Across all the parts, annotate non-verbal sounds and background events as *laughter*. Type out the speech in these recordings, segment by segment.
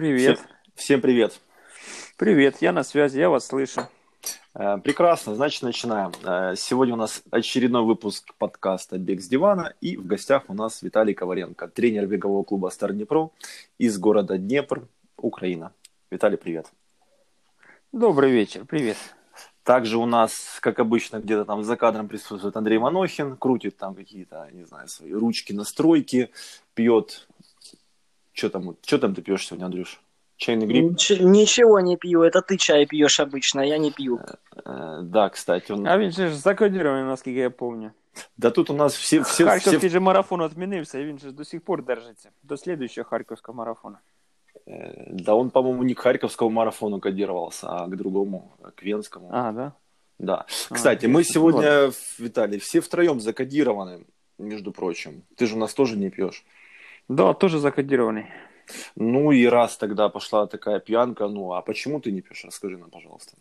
Привет. Всем, всем привет. Привет, я на связи, я вас слышу. Э, Прекрасно, значит, начинаем. Э, Сегодня у нас очередной выпуск подкаста «Бег с дивана», и в гостях у нас Виталий Коваренко, тренер бегового клуба «Стар Днепро» из города Днепр, Украина. Виталий, привет. Добрый вечер, привет. Также у нас, как обычно, где-то там за кадром присутствует Андрей Манохин, крутит там какие-то, не знаю, свои ручки, настройки, пьет. Что там, что там ты пьешь сегодня, Андрюш? Чайный гриб? Нич- ничего не пью, это ты чай пьешь обычно, я не пью. Э, Да, кстати. Он... А він же ж закодірований, наскільки я пам'ятаю. Да тут у нас все, все, Харківський все, же марафон відмінився, і він же до сих пор держиться. До слідуючого харківського марафону. Э, Да он, по-моему, не к Харьковскому марафону кодировался, а к другому, к Венскому. А, да? Да. А, Кстати, мы ясно. сегодня, Виталий, все втроем закодированы, между прочим. Ты же у нас тоже не пьешь. Да, теж закодірований. Ну и раз тогда пошла такая пьянка, ну а почему ты не пьешь? Расскажи нам, пожалуйста.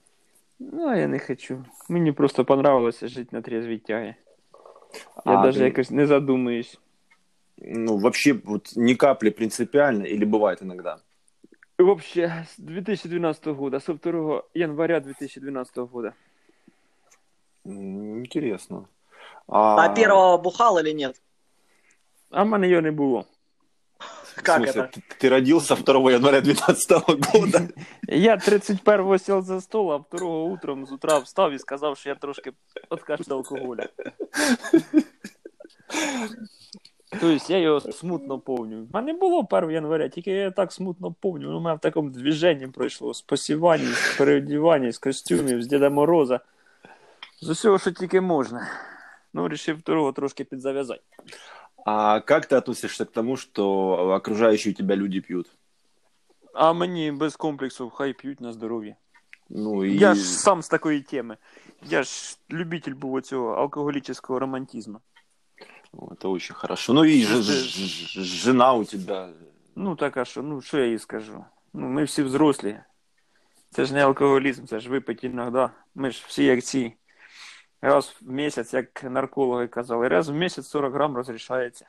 Ну, а я не хочу. Мені просто понравилося жити на трезвій тягі. Я А, навіть ты- якось не задумуюсь. Ну, вообще, вот ни капли принципиально или бывает иногда? Вообще, з 2012 года, со 2 января 2012 года. М, Интересно. А первого бухал или нет? А в мене його не було. в Как смысле, это? Ты, ты родился 2 января 2012 года? Я 31-го сел за стол, а 2-го утром з утра встав і сказав, що я трошки откажу алкоголя. Тобто я його смутно помню. А не було 1 января, тільки я так смутно помню. У мене в такому движенні пройшло з посівання, з переодівання, з костюмів, з Діда Мороза. З усього, що тільки можна. Ну, вирішив второго трошки підзав'язати. А как ты относишься к тому, что окружающие тебя люди пьют? А мені без комплексів хай п'ють на здоров'я. Ну и... Я ж сам з такої теми. Я ж любитель був цього алкоголічного романтизму. Ну, Это очень хорошо. Ну и ж- ж- ж- жена у тебя. Ну, так а що, ну що я їй скажу? Ну, ми всі взрослі. Це ж не алкоголізм, це ж випить іноді. Ми ж всі як ці. Раз в місяць, як наркологи казали, раз в місяць 40 грам розрішається.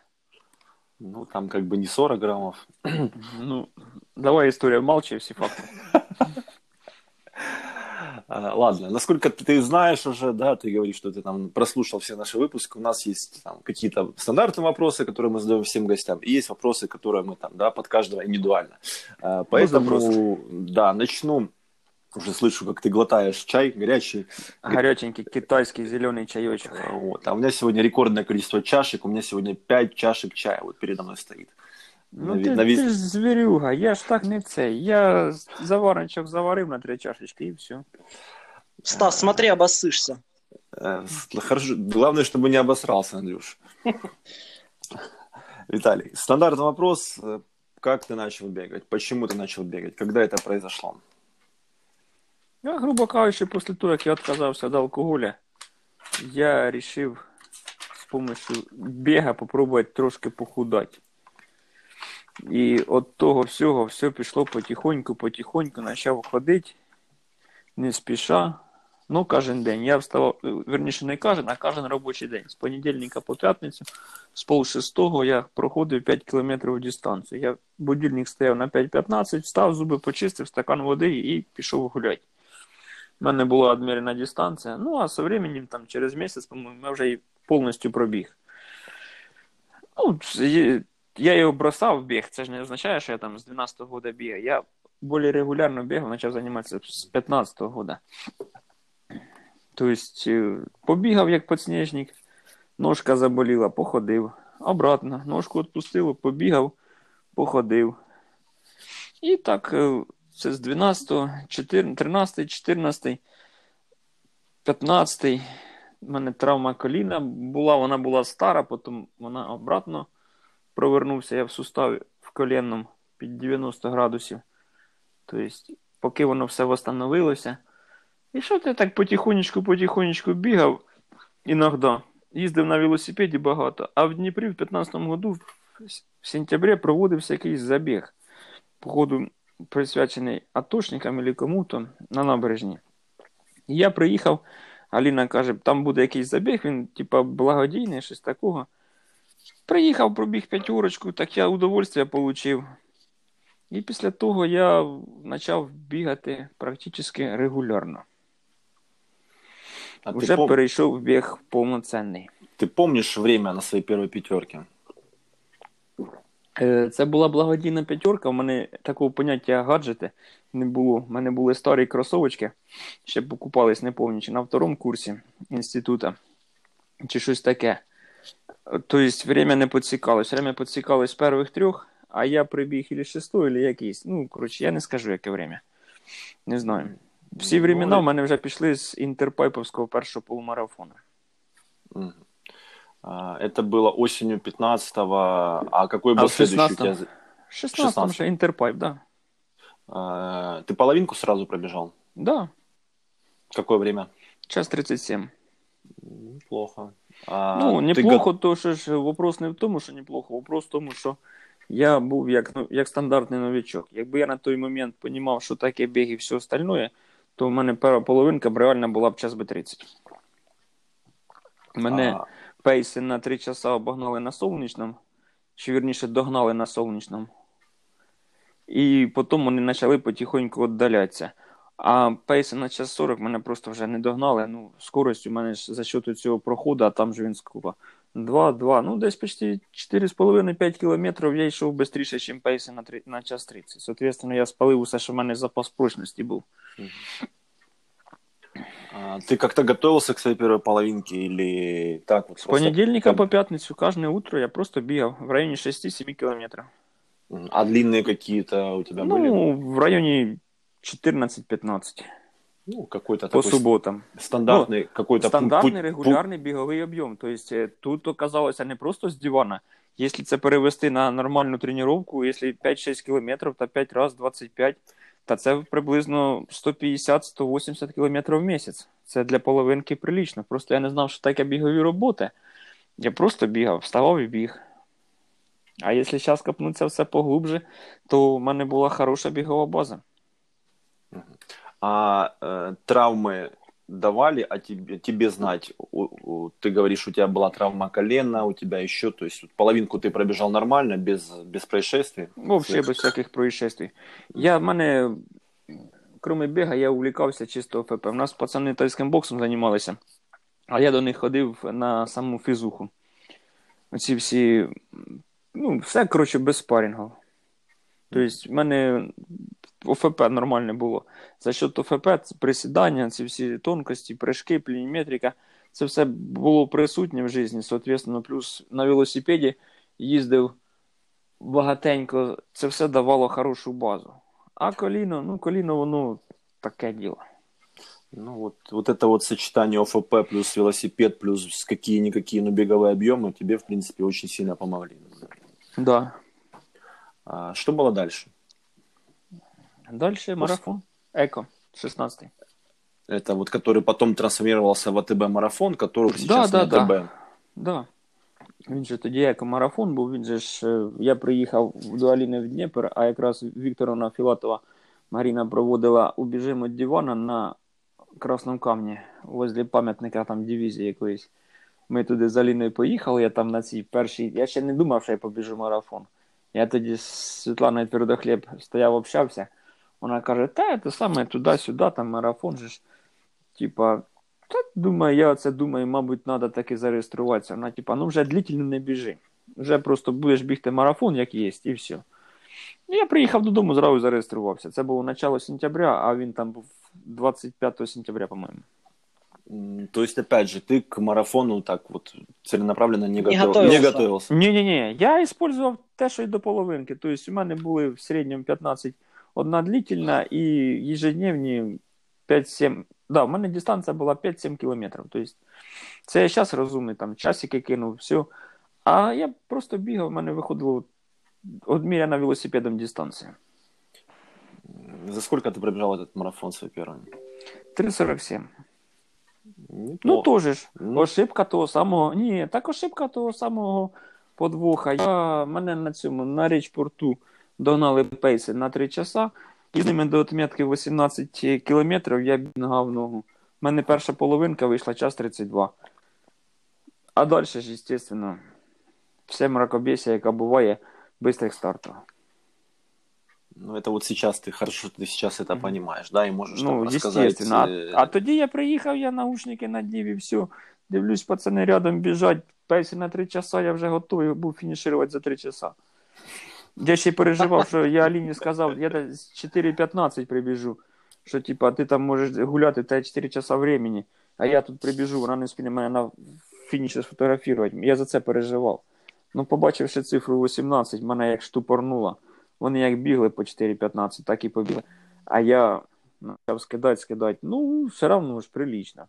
Ну, там как бы не 40 граммов. *clears throat* Ну, давай історія молчи всі факти. *laughs* А, ладно, насколько ты, ты знаешь уже, да, ты говоришь, что ты там прослушал все наши выпуски, у нас есть там какие-то стандартные вопросы, которые мы задаем всем гостям, и есть вопросы, которые мы там, да, под каждого индивидуально. А, Поэтому, запросы. да, начну. Уже слышу, как ты глотаешь чай горячий. Гаряченький китайський зелений чайочок. А, Вот. А у меня сегодня рекордное количество чашек, у меня сегодня 5 чашек чая вот передо мной стоит. Ну, На ти, ві- на ві- ти ж звірюга, я ж так не цей. Я заварничок заварив на три чашечки і все. Стас, смотри, обоссышься. Э, с- Хорошо. Главное, чтобы не обосрался, Андрюш. *laughs* Виталий, стандартный вопрос. Э, Как ты начал бегать? Почему ты начал бегать? Когда это произошло? Я, грубо кажучи, після того, як я відказався від алкоголя, я вирішив з допомогою біга попробувати трошки похудати. І от того всього все пішло потихоньку, потихоньку, почав ходити, не спіша. Ну, кожен день. Я вставав, верніше, не кожен, а кожен робочий день. З понедільника по п'ятницю, з пол шестого я проходив 5 кілометрів дистанцію. Я будильник стояв на 5.15, встав, зуби почистив, стакан води і пішов гуляти. У мене була відмірена дистанція. Ну, а со временем, там, через місяць, по-моєму, я вже і повністю пробіг. Ну, я його бросав біг. Це ж не означає, що я там з 12-го года бігаю. Я більш регулярно бігав, почав займатися з 15-го года. Тобто, е, побігав як підсніжник, ножка заболіла, походив. Обратно, ножку відпустило, побігав, походив. І так, е, це з 12, 14, 13, 14, 15. У мене травма коліна була, вона була стара, потім вона обратно провернувся. Я в суставі в колінному під 90 градусів. Тобто, поки воно все встановилося. І що ти так потихонечку, потихонечку бігав іноді. Їздив на велосипеді багато, а в Дніпрі в 15-му году в сентябрі проводився якийсь забіг. Походу, присвячений атошникам або кому-то на набережні. І я приїхав, Аліна каже, там буде якийсь забіг, він, типа, благодійний, щось такого. Приїхав, пробіг п'ятерочку, так я удовольствие отримав. І після того я почав бігати практично регулярно. А ты, пом- перейшов в біг повноцінний. ты помнишь время на своей первой пятерке? Е, Це була благодійна п'ятерка. У мене такого поняття гаджети не було. У мене були старі кросовочки, ще покупались не повністю на второму курсі інституту чи щось таке. Тобто, время не підсікалось. Время підсікалось з перших трьох, а я прибіг ілі шестого, ілі якийсь. Ну, коротше, я не скажу, яке время. Не знаю. Всі Ну, времена в мене вже пішли з інтерпайповського першого полумарафону. Мгм. А, Это было осенью 15-го. А какой был А в следующий у 16-м? тебя? 16 16. вже інтерпайп, да. А, Ты половинку сразу пробежал? Да, Какое время? час 37. Неплохо. А Ну, ты неплохо, то що ж вопрос не в тому, що неплохо, вопрос в тому, що я був як, ну, як стандартний новичок. Якби я на той момент розумів, що таке біг і все остальне, то в мене перша половинка б реально була б час би 30. Мене А, пейси на 3 часа обогнали на сонячному, чи вірніше догнали на сонячному. І потім вони почали потихоньку віддалятися. А пейси на час 40 мене просто вже не догнали. Ну, скорость у мене ж за счет цього проходу, а там же він скупа. 2-2, ну десь почти 4,5-5 кілометрів я йшов швидше, ніж пейси на, 3, на час 30. Соответственно, я спалив усе, що в мене запас прочності був. а Ты как-то готовился к своей первой половинке или так вот? З просто понедільника как- по п'ятницю кожне утро я просто бігав в районі 6-7 кілометрів. Мгм. А длинные какие-то у тебя были? Ну, в районі 14-15 Ну, какой-то по такой суботам. стандартный какой-то пу- Стандартний пу- регулярний біговий об'єм. Тобто е, тут оказалося не просто з дивана. Якщо це перевести на нормальну тренування, якщо 5-6 кілометрів та 5 разів 25, та це приблизно 150-180 км в місяць. Це для половинки прилічно. Просто я не знав, що таке бігові роботи. Я просто бігав, вставав і біг. А якщо зараз копнутися все поглубже, то в мене була хороша бігова база. А е, травмы давали, а тебе, тебе знать? У- у- ты говоришь, у тебя была травма колена, у тебя еще, то есть половинку ты пробежал нормально, без, без происшествий? Вообще без всяких происшествий. Я в мене, кроме біга, я увлікався чисто ФП. У нас пацани тайським боксом займалися, а я до них ходив на саму фізуху. Оці всі, ну, все, коротше, без спарінгу. Тобто, в мене ОФП нормальне було. За счет ОФП, це присідання, ці всі тонкості, прыжки, плініметрика, це все було присутнє в житті. Соответственно, плюс на велосипеді їздив багатенько, це все давало хорошу базу. А коліно, ну коліно, воно таке діло. Ну вот, вот это вот сочетание ОФП плюс велосипед плюс какие-никакие, но беговые объемы тебе, в принципе, очень сильно помогли. Да. А что было дальше? Далі марафон. Еко, 16-й. Это вот который потом трансформировался в АТБ марафон, который сейчас да, на да. АТБ. Да. Він же тоді як марафон був, він же ж. е, Я приїхав до Аліни в Дніпр, а якраз Вікторовна Філатова Маріна проводила убіжимо від дивана на Красному камні возле пам'ятника там дивізії якоїсь. Ми туди з Аліною поїхали, я там на цій першій. Я ще не думав, що я побіжу марафон. Я тоді з Світланою Твердохліб стояв, общався. Вона каже, та це саме туди-сюди, там марафон же ж. Типа, та думаю, я це думаю, мабуть, треба таки зареєструватися. Вона, типа, ну вже длительно не біжи. Вже просто будеш бігти марафон, як є, і все. Ну, я приїхав додому, зразу зареєструвався. Це було начало сентября, а він там був 25 сентября, по-моєму. М, То есть, опять же, ты к марафону так вот целенаправленно не, Не готов- готовился. не готовился. Ні-ні-ні, я использував те, що й до половинки. Тобто у мене були в середньому 15 одна длительна і ежедневні 5-7. Да, у мене дистанція була 5-7 кілометрів. Тобто це я зараз розумний, там часики кинув, все. А я просто бігав, в мене виходило одміряна велосипедом дистанція. За сколько ты пробежал этот марафон свой первый? 3,47. Ну, Неплохо. теж ж. Ну. Ошибка того самого. Ні, так ошибка того самого подвоха. Я мене на цьому на річпорту догнали пейси на 3 часа. І з ними до отметки 18 кілометрів я бігав ногу. У мене перша половинка вийшла час 32. А далі ж, звісно, все мракобесія, яка буває, бистрих стартів. Ну, это вот сейчас ты хорошо, ты сейчас это Мгм. понимаешь, да, и можешь Ну, там рассказать. естественно. А, э, а тоді я приїхав, я наушники надів і все. Дивлюсь, пацани рядом біжать. Пейси на три часа, я вже готовий був фінішувати за три часа. Я ще переживав, що я *laughs* Аліні сказав, я десь 4.15 прибіжу. Що, типа, ти там можеш гуляти, та 4 часа времени, а я тут прибіжу, вона не спіне мене на фініші сфотографувати. Я за це переживав. Ну, побачивши цифру 18, мене як штупорнуло. Вони як бігли по 4.15, так і побігли. А я почав скидати, скидати. Ну, все одно ж прилічно.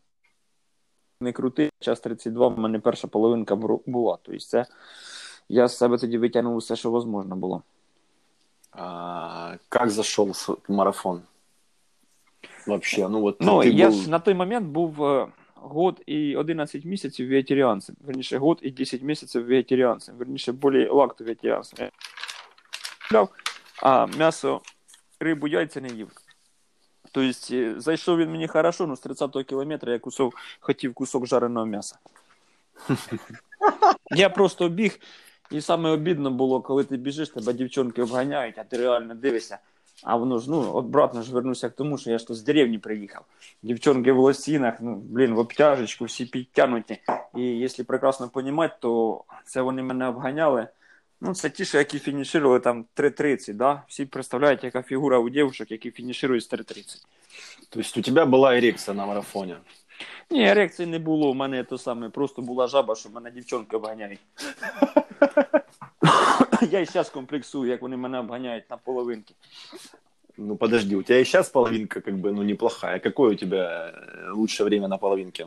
Не крутий, час 32, в мене перша половинка була. Тобто це я з себе тоді витягнув все, що можливо було. а, как зашел с- марафон? Вообще, ну вот Ну, ты я был- ж на той момент був е, год і 11 місяців вегетаріанцем. Верніше, год і 10 місяців вегетаріанцем. Верніше, більше лакту вегетаріанцем. Я А м'ясо, рибу, яйця не їв. Тобто, е, зайшов він мені хорошо, ну з 30-го кілометра я кусок, хотів кусок жареного м'яса. *laughs* Я просто біг, І саме обідно було, коли ти біжиш, тебе дівчонки обганяють, а ти реально дивишся. А воно ж, ну, обратно ж вернуся к тому, що я ж тут з деревні приїхав. Дівчонки в лосінах, ну, блін, в обтяжечку, всі підтягнуті. І якщо прекрасно розуміти, то це вони мене обганяли. Ну, це ті, що які фінішували там 3.30, да? Всі представляють, яка фігура у дівчинок, які фінішують з 3.30. То есть у тебя была эрекция на марафоне? Ні, ерекції не було, у мене то саме, просто була жаба, що мене дівчонки обганяють. Я і зараз комплексую, як вони мене обганяють на половинки. Ну подожди, у тебя и сейчас половинка как бы, ну неплохая. Какое у тебя э, лучшее время на половинке?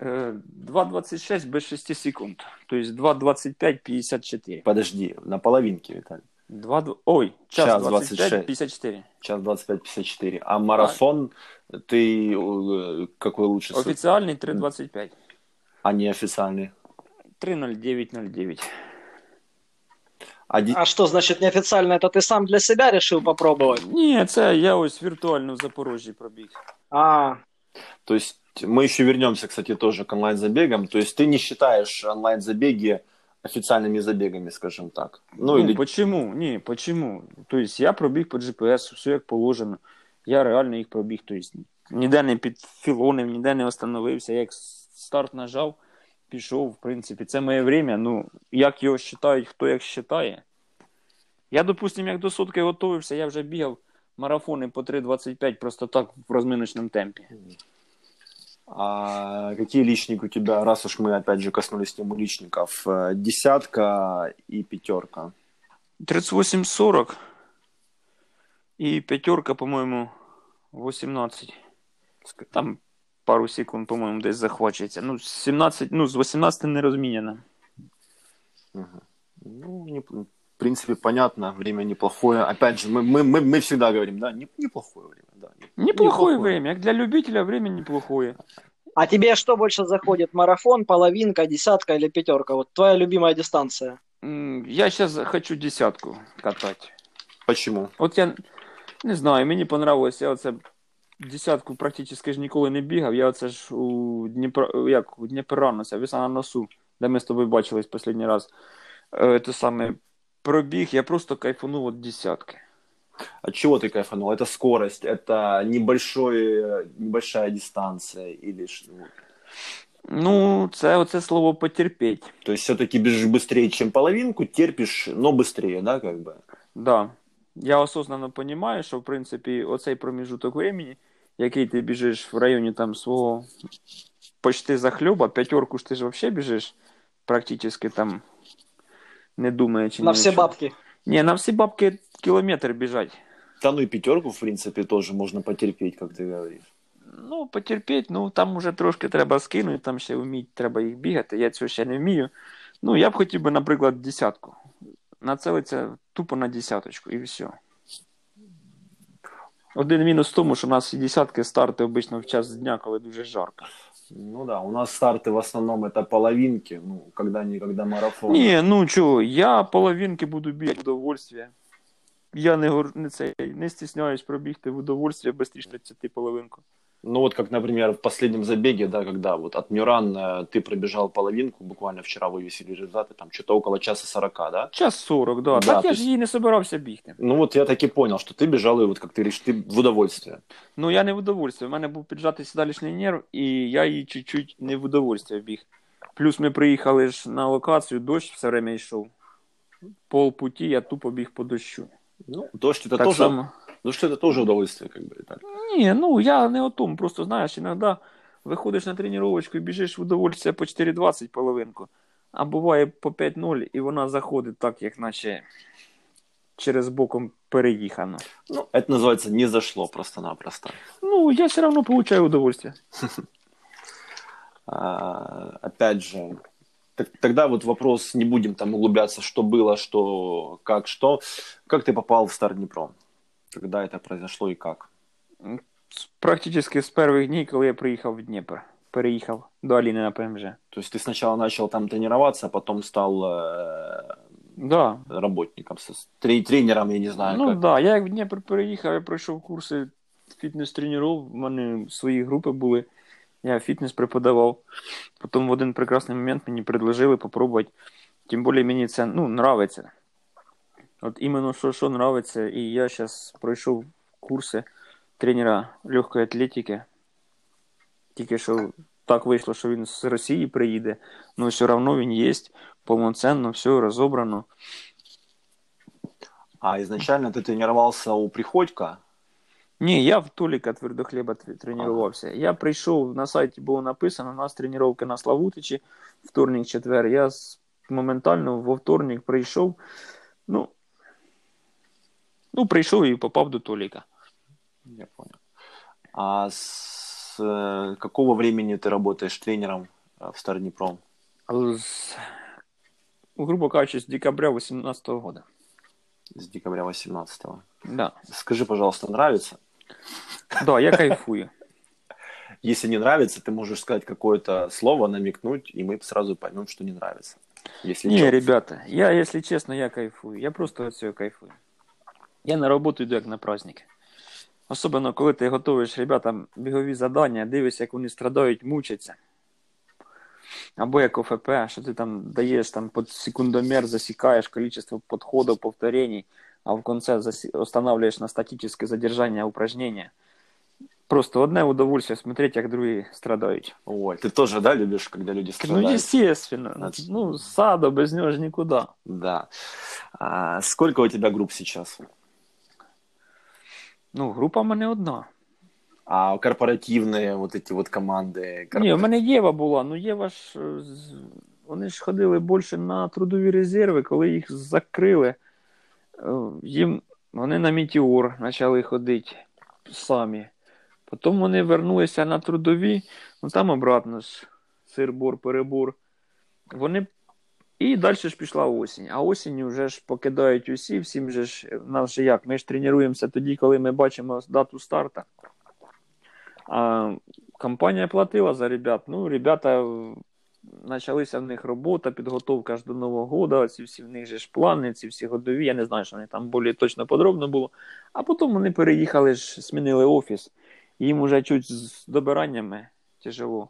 Е, 2.26 без 6 секунд. Тобто 2.25-54. Подожди, на половинке, Виталий. 2, ой, час, Час 25, 26. 54. Час 25-54. А марафон ты э, какой лучше? с- Офіціальний 3.25. А не официальный? 3.09.09. А ди- А что значит неофициально? Это ты сам для себя решил попробовать? Ні, це я ось віртуально в Запорожжі пробіг. А, То есть мы еще вернемся, кстати, тоже к онлайн-забегам. То есть ты не считаешь онлайн-забеги официальными забегами, скажем так? Ну, Ну, или... почему? Ні, почему? Тобто я пробіг по GPS, все як положено. Я реально їх пробіг. Тобто ніде не підфілонив, ніде не остановився. Я як старт нажав, пішов, в принципі. Це моє время. Ну, як його вважають, хто як вважає. Я, допустим, як до сотки готувався, я вже бігав марафони по 3.25 просто так в розминочному темпі. А какие личники у тебя, раз уж мы опять же коснулись темы личников, э, десятка и пятерка? 38-40 і п'ятерка, по-моєму, 18. Там пару секунд, по-моєму, десь захвачується. Ну, 17, ну, з 18 не розміняно. Мгм. Ну, не- в принципе, понятно, время неплохое. Опять же, мы, мы, мы, мы всегда говорим, да, не- неплохое время, да. не- Неплохое время. Як для любителя время неплохое. а тебе что больше заходит? Марафон, половинка, десятка или пятерка? Вот твоя любимая дистанция. М, Я зараз хочу десятку катати. Почему? От я не знаю, мені понравилось, я оце десятку практично ж ніколи не бігав. Я оце ж у Дніпро, як у Дніпронося, віса на носу, де ми з тобою бачились останній раз. Е, Те саме пробіг, я просто кайфанув від десятки. От чего ты кайфанул? Это скорость, это небольшой, э, небольшая дистанция или ш- ну, Ну, це оце слово потерпіть. То есть все-таки бежишь быстрее, чем половинку, терпишь, но быстрее, да, как бы? Да. Я осознанно розумію, що в принципі оцей проміжуток времени, який ти біжиш в районі там свого почти захльоба, п'ятерку ж ти ж взагалі біжиш, практично там не думаючи. На ні все бабки. Ні, на всі бабки кілометр біжать. Да ну и пятерку, в принципе, тоже можно потерпеть, как ты говоришь. Ну, потерпіть, ну там уже трошки треба скинути, там ще вміть, треба їх бігати. Я цього ще не вмію. Ну, я б хотів би, наприклад, десятку. Нацелиться тупо на десяточку і все. Один мінус в тому, що у нас і десятки старти обично в час дня, коли дуже жарко. Ну да, у нас старты в основном это половинки, ну, когда-никогда марафон. Ні, ну чого, я половинки буду бігти в удовольствие. Я не, не, це, не стісняюсь пробігти в удовольствие швидше 30 половинку. Ну вот как, например, в последнем забеге, да, когда вот от Мюран э, ты пробежал половинку, буквально вчера вывесили результаты, там что-то около часа сорока, да? Час 40, да. Да, так то я ж есть- її не собирався бігти. Ну вот я так и понял, что ты бежал, и вот как ты говоришь, ты в удовольствие. Ну, я не в удовольствие. У мене був піджатий сідалішній нерв, і я її чуть-чуть не в удовольствие біг. Плюс ми приїхали ж на локацію, дощ все время йшов. Пол путі я тупо біг по дощу. Ну, дождь это так тоже, само. дождь это тоже удовольствие, как бы, и так. Ні, ну я не о тому. Просто знаєш, іноді виходиш на тренувачку і біжиш в удовольствие по 4.20 половинку, а буває по 5.0, і вона заходить так, як наче через боком переїхано. Ну, это называется не зашло просто-напросто. Ну, я все одно получаю удовольствие. *laughs* А, опять же, так- тогда вот вопрос, не будем там углубляться, что было, что, как, что. Как ты попал в Стар Днепром? Когда это произошло и как? З- Практично з перших днів, коли я приїхав в Дніпр. Переїхав до Аліни на ПМЖ. То есть ты сначала начал там тренироваться, а потом стал э, Да. работником, с- тре- тренером, я не знаю, Ну как. так, да. я як в Дніпр переїхав, я пройшов курси фітнес-тренерів, в мене свої групи були. Я фітнес преподавав. Потім в один прекрасний момент мені предложили попробувати. Тим більше мені це ну, нравиться. От іменно що, що нравиться. І я зараз пройшов курси тренера легкої атлетики. Тільки що так вийшло, що він з Росії приїде, але все одно він є, повноцінно, все розібрано. А изначально ты тренировался у Приходько? Ні, я в Толіка твердохліба тр- тренувався. Я прийшов, на сайті було написано, у нас тренування на Славутичі, вторник, четвер. Я з- моментально во вторник прийшов. Ну, ну, прийшов і попав до Толіка. Я понял. А с э, какого времени ты работаешь тренером э, в Стар Днепром? З, ну, грубо кажучи, з декабря 2018 года. С декабря 18 Да. Скажи, пожалуйста, нравится? да, я кайфую. *laughs* Если не нравится, ты можешь сказать какое-то слово, намекнуть, и мы сразу поймем, что не нравится. Если Не, чё. ребята, я, если честно, я кайфую. Я просто від цього кайфую. Я на роботу йду як на праздник. Особливо, коли ти готуєш ребятам бігові завдання, дивишся, як вони страдають, мучаться. Або як ОФП, що ти там даєш там під секундомер, засікаєш кількість підходів, повторений, а в кінці засі... останавливаєш на статичне задержання упражнення. Просто одне удовольствие смотреть, як другі страдають. Ой, ты тоже, да, любишь, когда люди Ну, страдают? естественно. Значит, Ну, садо без нього ж нікуди. Да. А сколько у тебя групп сейчас? Ну, група в мене одна. А корпоративные вот эти вот команды? корпо- Ні, в мене Єва була, ну Єва ж е, з- вони ж ходили більше на трудові резерви, коли їх закрили. е, Їм вони на Мітіор почали ходити самі. Потім вони вернулися на трудові, ну там обратно ж сир-бор, перебор. Вони і далі ж пішла осінь. А осінь вже ж покидають усі, всім же ж в нас же як? Ми ж тренуємося тоді, коли ми бачимо дату старта. А компанія платила за ребят. Ну, ребята е, почалися в них робота, підготовка ж до Нового року, ці всі в них же ж плани, ці всі годові. Я не знаю, що вони там більш точно подробно було. А потім вони переїхали ж, змінили офіс. Їм уже чуть з добираннями тяжело.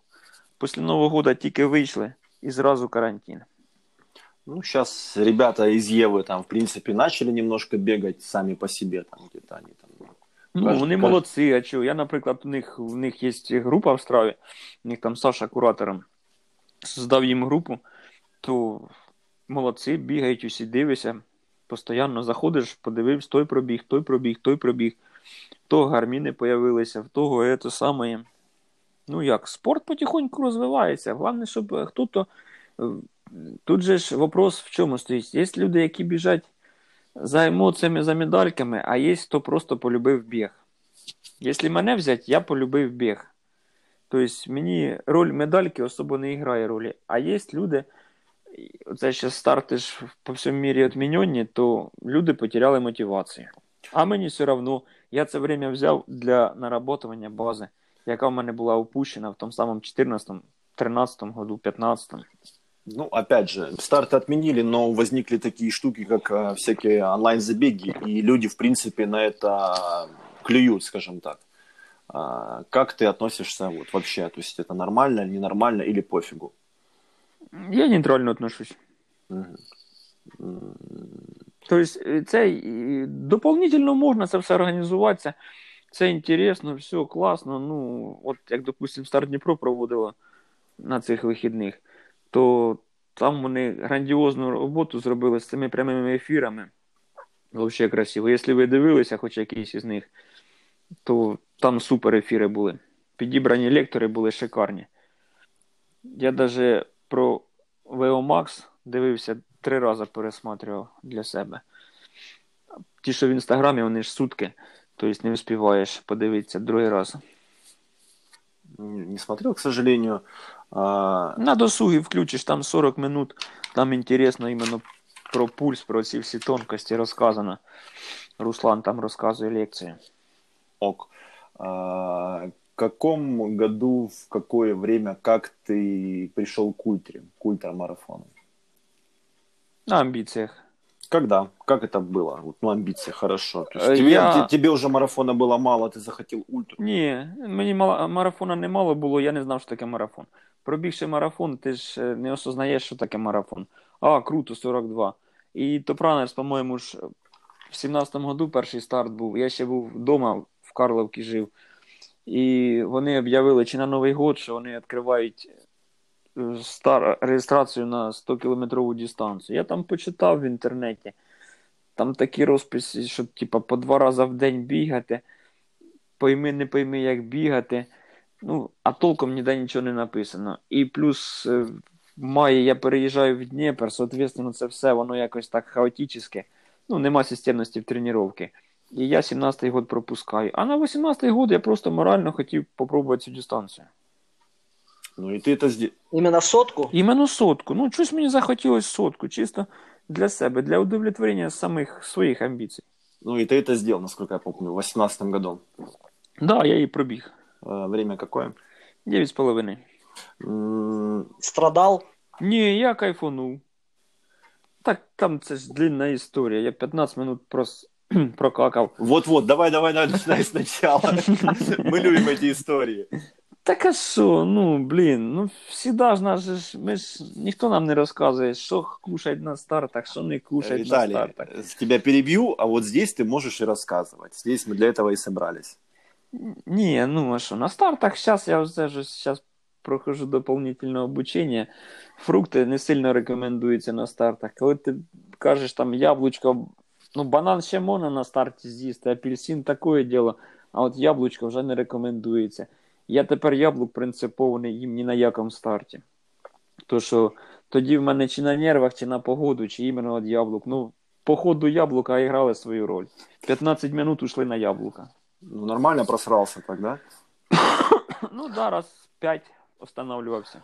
Після Нового року тільки вийшли і зразу карантин. Ну, сейчас ребята из Евы там, в принципе, начали немножко бегать сами по себе, там где-то они там. Ну, Каж- вони каж- молодці, а чого? Я, наприклад, у них, у них є група в страві, у них там Саша куратором создав їм групу, то молодці, бігають усі, дивишся, постійно заходиш, подивився, той пробіг, той пробіг, той пробіг, в того гарміни появилися, в того це саме. Ну як, спорт потихоньку розвивається. Головне, щоб е, хто-то. Тут же ж вопрос в чому стоїть? Є люди, які біжать за емоціями, за медальками, а є хто просто полюбив біг. Якщо мене взяти, я полюбив біг. Тобто мені роль медальки особо не грає ролі. А є люди, це ще старти ж по всьому мірі відмінені, то люди потеряли мотивацію. А мені все одно, я це время взяв для наработування бази, яка в мене була опущена в тому самому 14 13 году, 15 Ну, опять же, старты отменили, но возникли такие штуки, как э, всякие онлайн-забеги, и люди, в принципе, на это клюют, скажем так. А, как ты относишься вот вообще? То есть это нормально, ненормально или пофигу? Я нейтрально отношусь. Мгм. М, Тобто, е, це і дополнительно можна це все організуватися. Це інтересно, все класно. Ну, от як, допустим, Стар Дніпро проводило на цих вихідних, То там вони грандіозну роботу зробили з цими прямими ефірами. Взагалі красиво. Якщо ви дивилися хоч якийсь із них, то там супер ефіри були. Підібрані лектори були шикарні. Я навіть про VO Max дивився три рази пересматривав для себе. Ті, що в інстаграмі, вони ж сутки, тобто не встигаєш подивитися другий раз. Не смотрел, к сожалению. А, На досугі включиш там 40 минут, там інтересно іменно про пульс, про ці всі тонкості розказано. Руслан там розказує лекції. ок. А, в каком году, в какое время, как ты пришел к ультре, к ультрамарафону? На амбіціях. Когда? Как это было? Вот, ну, амбиции, хорошо. То есть Э, тебе, я- те- тебе уже марафона было мало, ты захотел ультру. Ні, мені мала- марафона не мало було, я не знав, що таке марафон. Пробігши марафон, ти ж е, не осознаєш, що таке марафон. А, круто, 42. І Топранерс, по-моєму, ж в 17-му году перший старт був. Я ще був вдома в Карловці жив. І вони об'явили чи на Новий год, що вони відкривають е, стар... реєстрацію на 100-кілометрову дистанцію. Я там почитав в інтернеті. Там такі розписи, що типа по два рази в день бігати пойми, не пойми, як бігати. Ну, а толком ніде нічого не написано. І плюс е, в маї я переїжджаю в Дніпр, соответственно, це все воно якось так хаотичне. Ну, нема системності в тренування. І я 17-й год пропускаю. А на 18-й год я просто морально хотів попробувати цю дистанцію. Ну и ты это сделал. Именно сотку? Іменно сотку. Ну, щось мені захотілося сотку, чисто для себе, для удовлетворення самих своїх амбіцій. Ну и ты это сделал, насколько я помню, в 2018 году. Да, я її пробіг. Э, Время какое? 9,5. М, Страдал? Ні, я кайфанув. Так там це ж длинна історія. Я 15 минут прос... *clears throat* прокакав. Вот-вот, давай, давай, давай, начинай сначала. *laughs* Мы любим эти истории. Так а що, ну блін, ну всіда ж нас же ж, ми ж ніхто нам не розказує, що кушать на стартах, що не кушать на Виталий, стартах. э, тебя перебью, а вот здесь ты можешь и рассказывать. Здесь мы для этого и собрались. Ні, ну а що, на стартах зараз я вже ж зараз прохожу дополнительне обучення. Фрукти не сильно рекомендуються на стартах. Коли ти кажеш там яблучко, ну банан ще можна на старті з'їсти, апельсин таке діло, а от яблучко вже не рекомендується. Я тепер яблук принципово не їм ні на якому старті. То що тоді в мене чи на нервах, чи на погоду, чи іменно від яблук. Ну, по ходу яблука грали свою роль. 15 минут ушли на яблука. Ну, нормально просрался тогда. *coughs* Ну, да, раз 5 останавливався.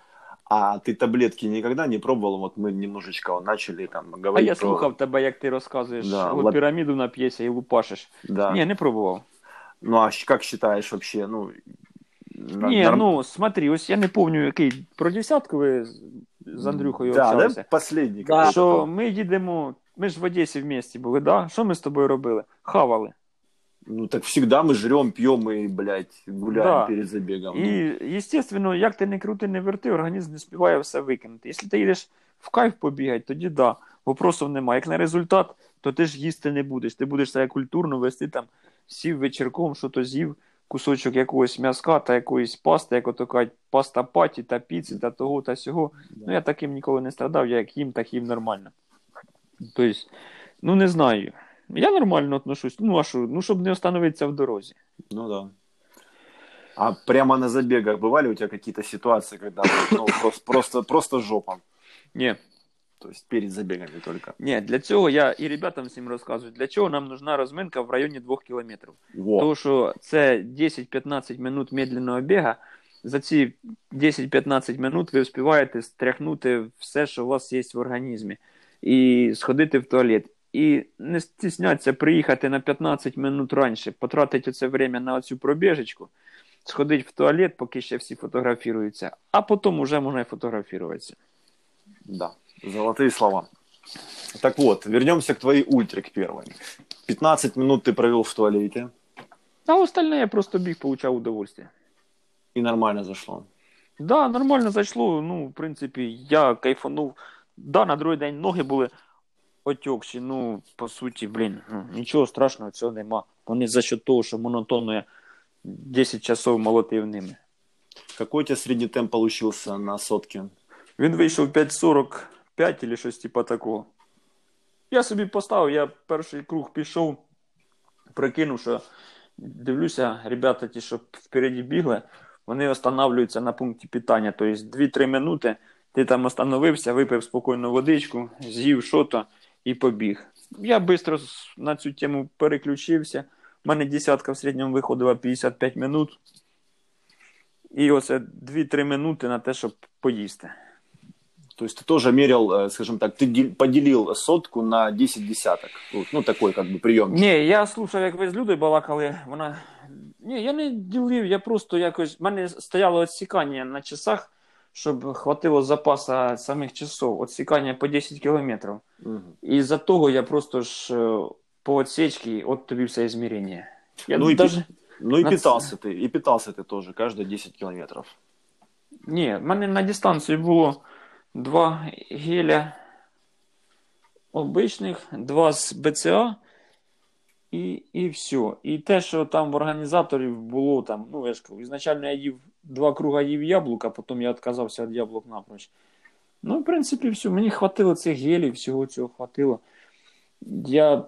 А ты таблетки никогда не пробовал? Вот мы немножечко начали там А я про... слухав тебе, як ти розказуєш, Да, от лап- піраміду нап'єся і лупашиш. Да. Ні, не пробував. Ну, а как считаешь вообще, ну... Ні, норм- ну смотри, ось я не пам'ятаю, який про десятку ви з- Андрюхою Да, общалися. да, последний. Да. Що ми їдемо, ми ж в Одесі в місті були, да? Що ми з тобою робили? Хавали. Ну, так всегда мы жрем, пьем и, блядь, гуляем Да. перед забегом. Ну, І, естественно, як ти не крути, не верти, організм не співає все викинути. Якщо ти їдеш в кайф побігати, тоді да, вопросів немає. Як на результат, то ти ж їсти не будеш. Ти будеш себе культурно вести там, сів вечірком, що то з'їв кусочок якогось м'язка та якоїсь пасти, як ото кажуть, паста паті та піци та того та сього. Ну я таким ніколи не страдав, я як їм, так їм нормально. Тобто, ну не знаю. Я нормально отношусь. Ну, а що, ну, щоб не остановитися в дорозі. Ну да. А прямо на забегах бывали у тебя какие-то ситуации, когда ну, просто, просто, просто жопа? Ні. То есть перед забегами только. Ні, для цього я і ребятам всім розказую, для чого нам нужна розминка в районі 2 кілометрів. Во. Тому що це 10-15 минут медленного бігу. За ці 10-15 минут ви встигаєте стряхнути все, що у вас є в організмі, і сходити в туалет. І не стісняться приїхати на 15 минут раніше, потратити це время на цю пробіжечку, сходити в туалет, поки ще всі фотографіруються, а потім вже можна і фотографуватися. Да, золотые слова. Так вот, вернемся к твоей ультре, к первой. 15 минут ты провел в туалете. А остальне я просто біг, получав удовольствие. И нормально зашло. Да, нормально зайшло. Ну, в принципі, я кайфанув. Да, на другий день ноги були отекші. Ну, по суті, блін, ну, нічого страшного цього нема. Вони за счет того, що монотонно я 10 часов молотив ними. Какой у тебя средний темп получился на сотке? Він вийшов 5.45 чи щось типа такого. Я собі поставив, я перший круг пішов, прикинув, що дивлюся, ребята, ті, що впереді бігли, вони останавливаються на пункті питання. Тобто 2-3 минути ти там остановився, випив спокійно водичку, з'їв що-то і побіг. Я швидко на цю тему переключився. У мене десятка в середньому виходила 55 минут. І оце 2-3 минути на те, щоб поїсти. То есть ты тоже мерил, э, скажем так, ты дел- поделил сотку на 10 десяток. Вот, Ну, такой как бы прием. Ні, я слухав, як ви з Людою балакали. Вона. Ні, я не ділив, я просто якось. В мене стояло відсікання на часах, щоб хватило запаса самих часов. Відсікання по 10 кілометрів. І за того я просто ж е, по отсечці от тобі все ізмірення. Я Ну і даже... Ну и На питался ты, и питался ты тоже каждые 10 километров. Ні, в мене на дистанції було Два геля обичних, два з БЦА і, і все. І те, що там в організаторів було там, ну я ж кажу, ізначально я їв два круга їв яблука, потім я відказався від яблук напроч. Ну, в принципі, все. Мені хватило цих гелів, всього цього хватило. Я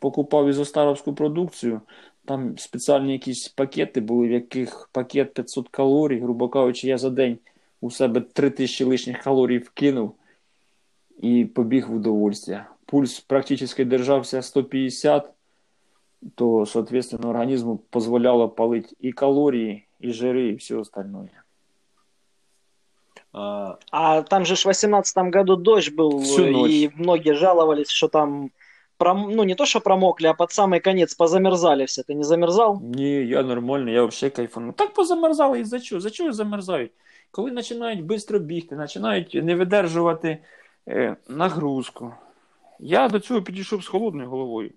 покупав ізостаровську продукцію. Там спеціальні якісь пакети були, в яких пакет 500 калорій, грубо кажучи, я за день у себе 3000 лишніх калорій вкинув і побіг в удовольствие. Пульс практично держався 150, то, соответственно, організму дозволяло палити і калорії, і жири, і все остальное. А, А там же ж в 18 году дождь был, Всю э, ночь. и многие жаловались, что там, пром- ну не то, что промокли, а под самый конец позамерзали все. Ты не замерзал? Ні, я нормально, я взагалі кайфану. Так позамерзали і за чого? За чого замерзають? Коли починають швидко бігти, починають не видержувати е, нагрузку. Я до цього підійшов з холодною головою.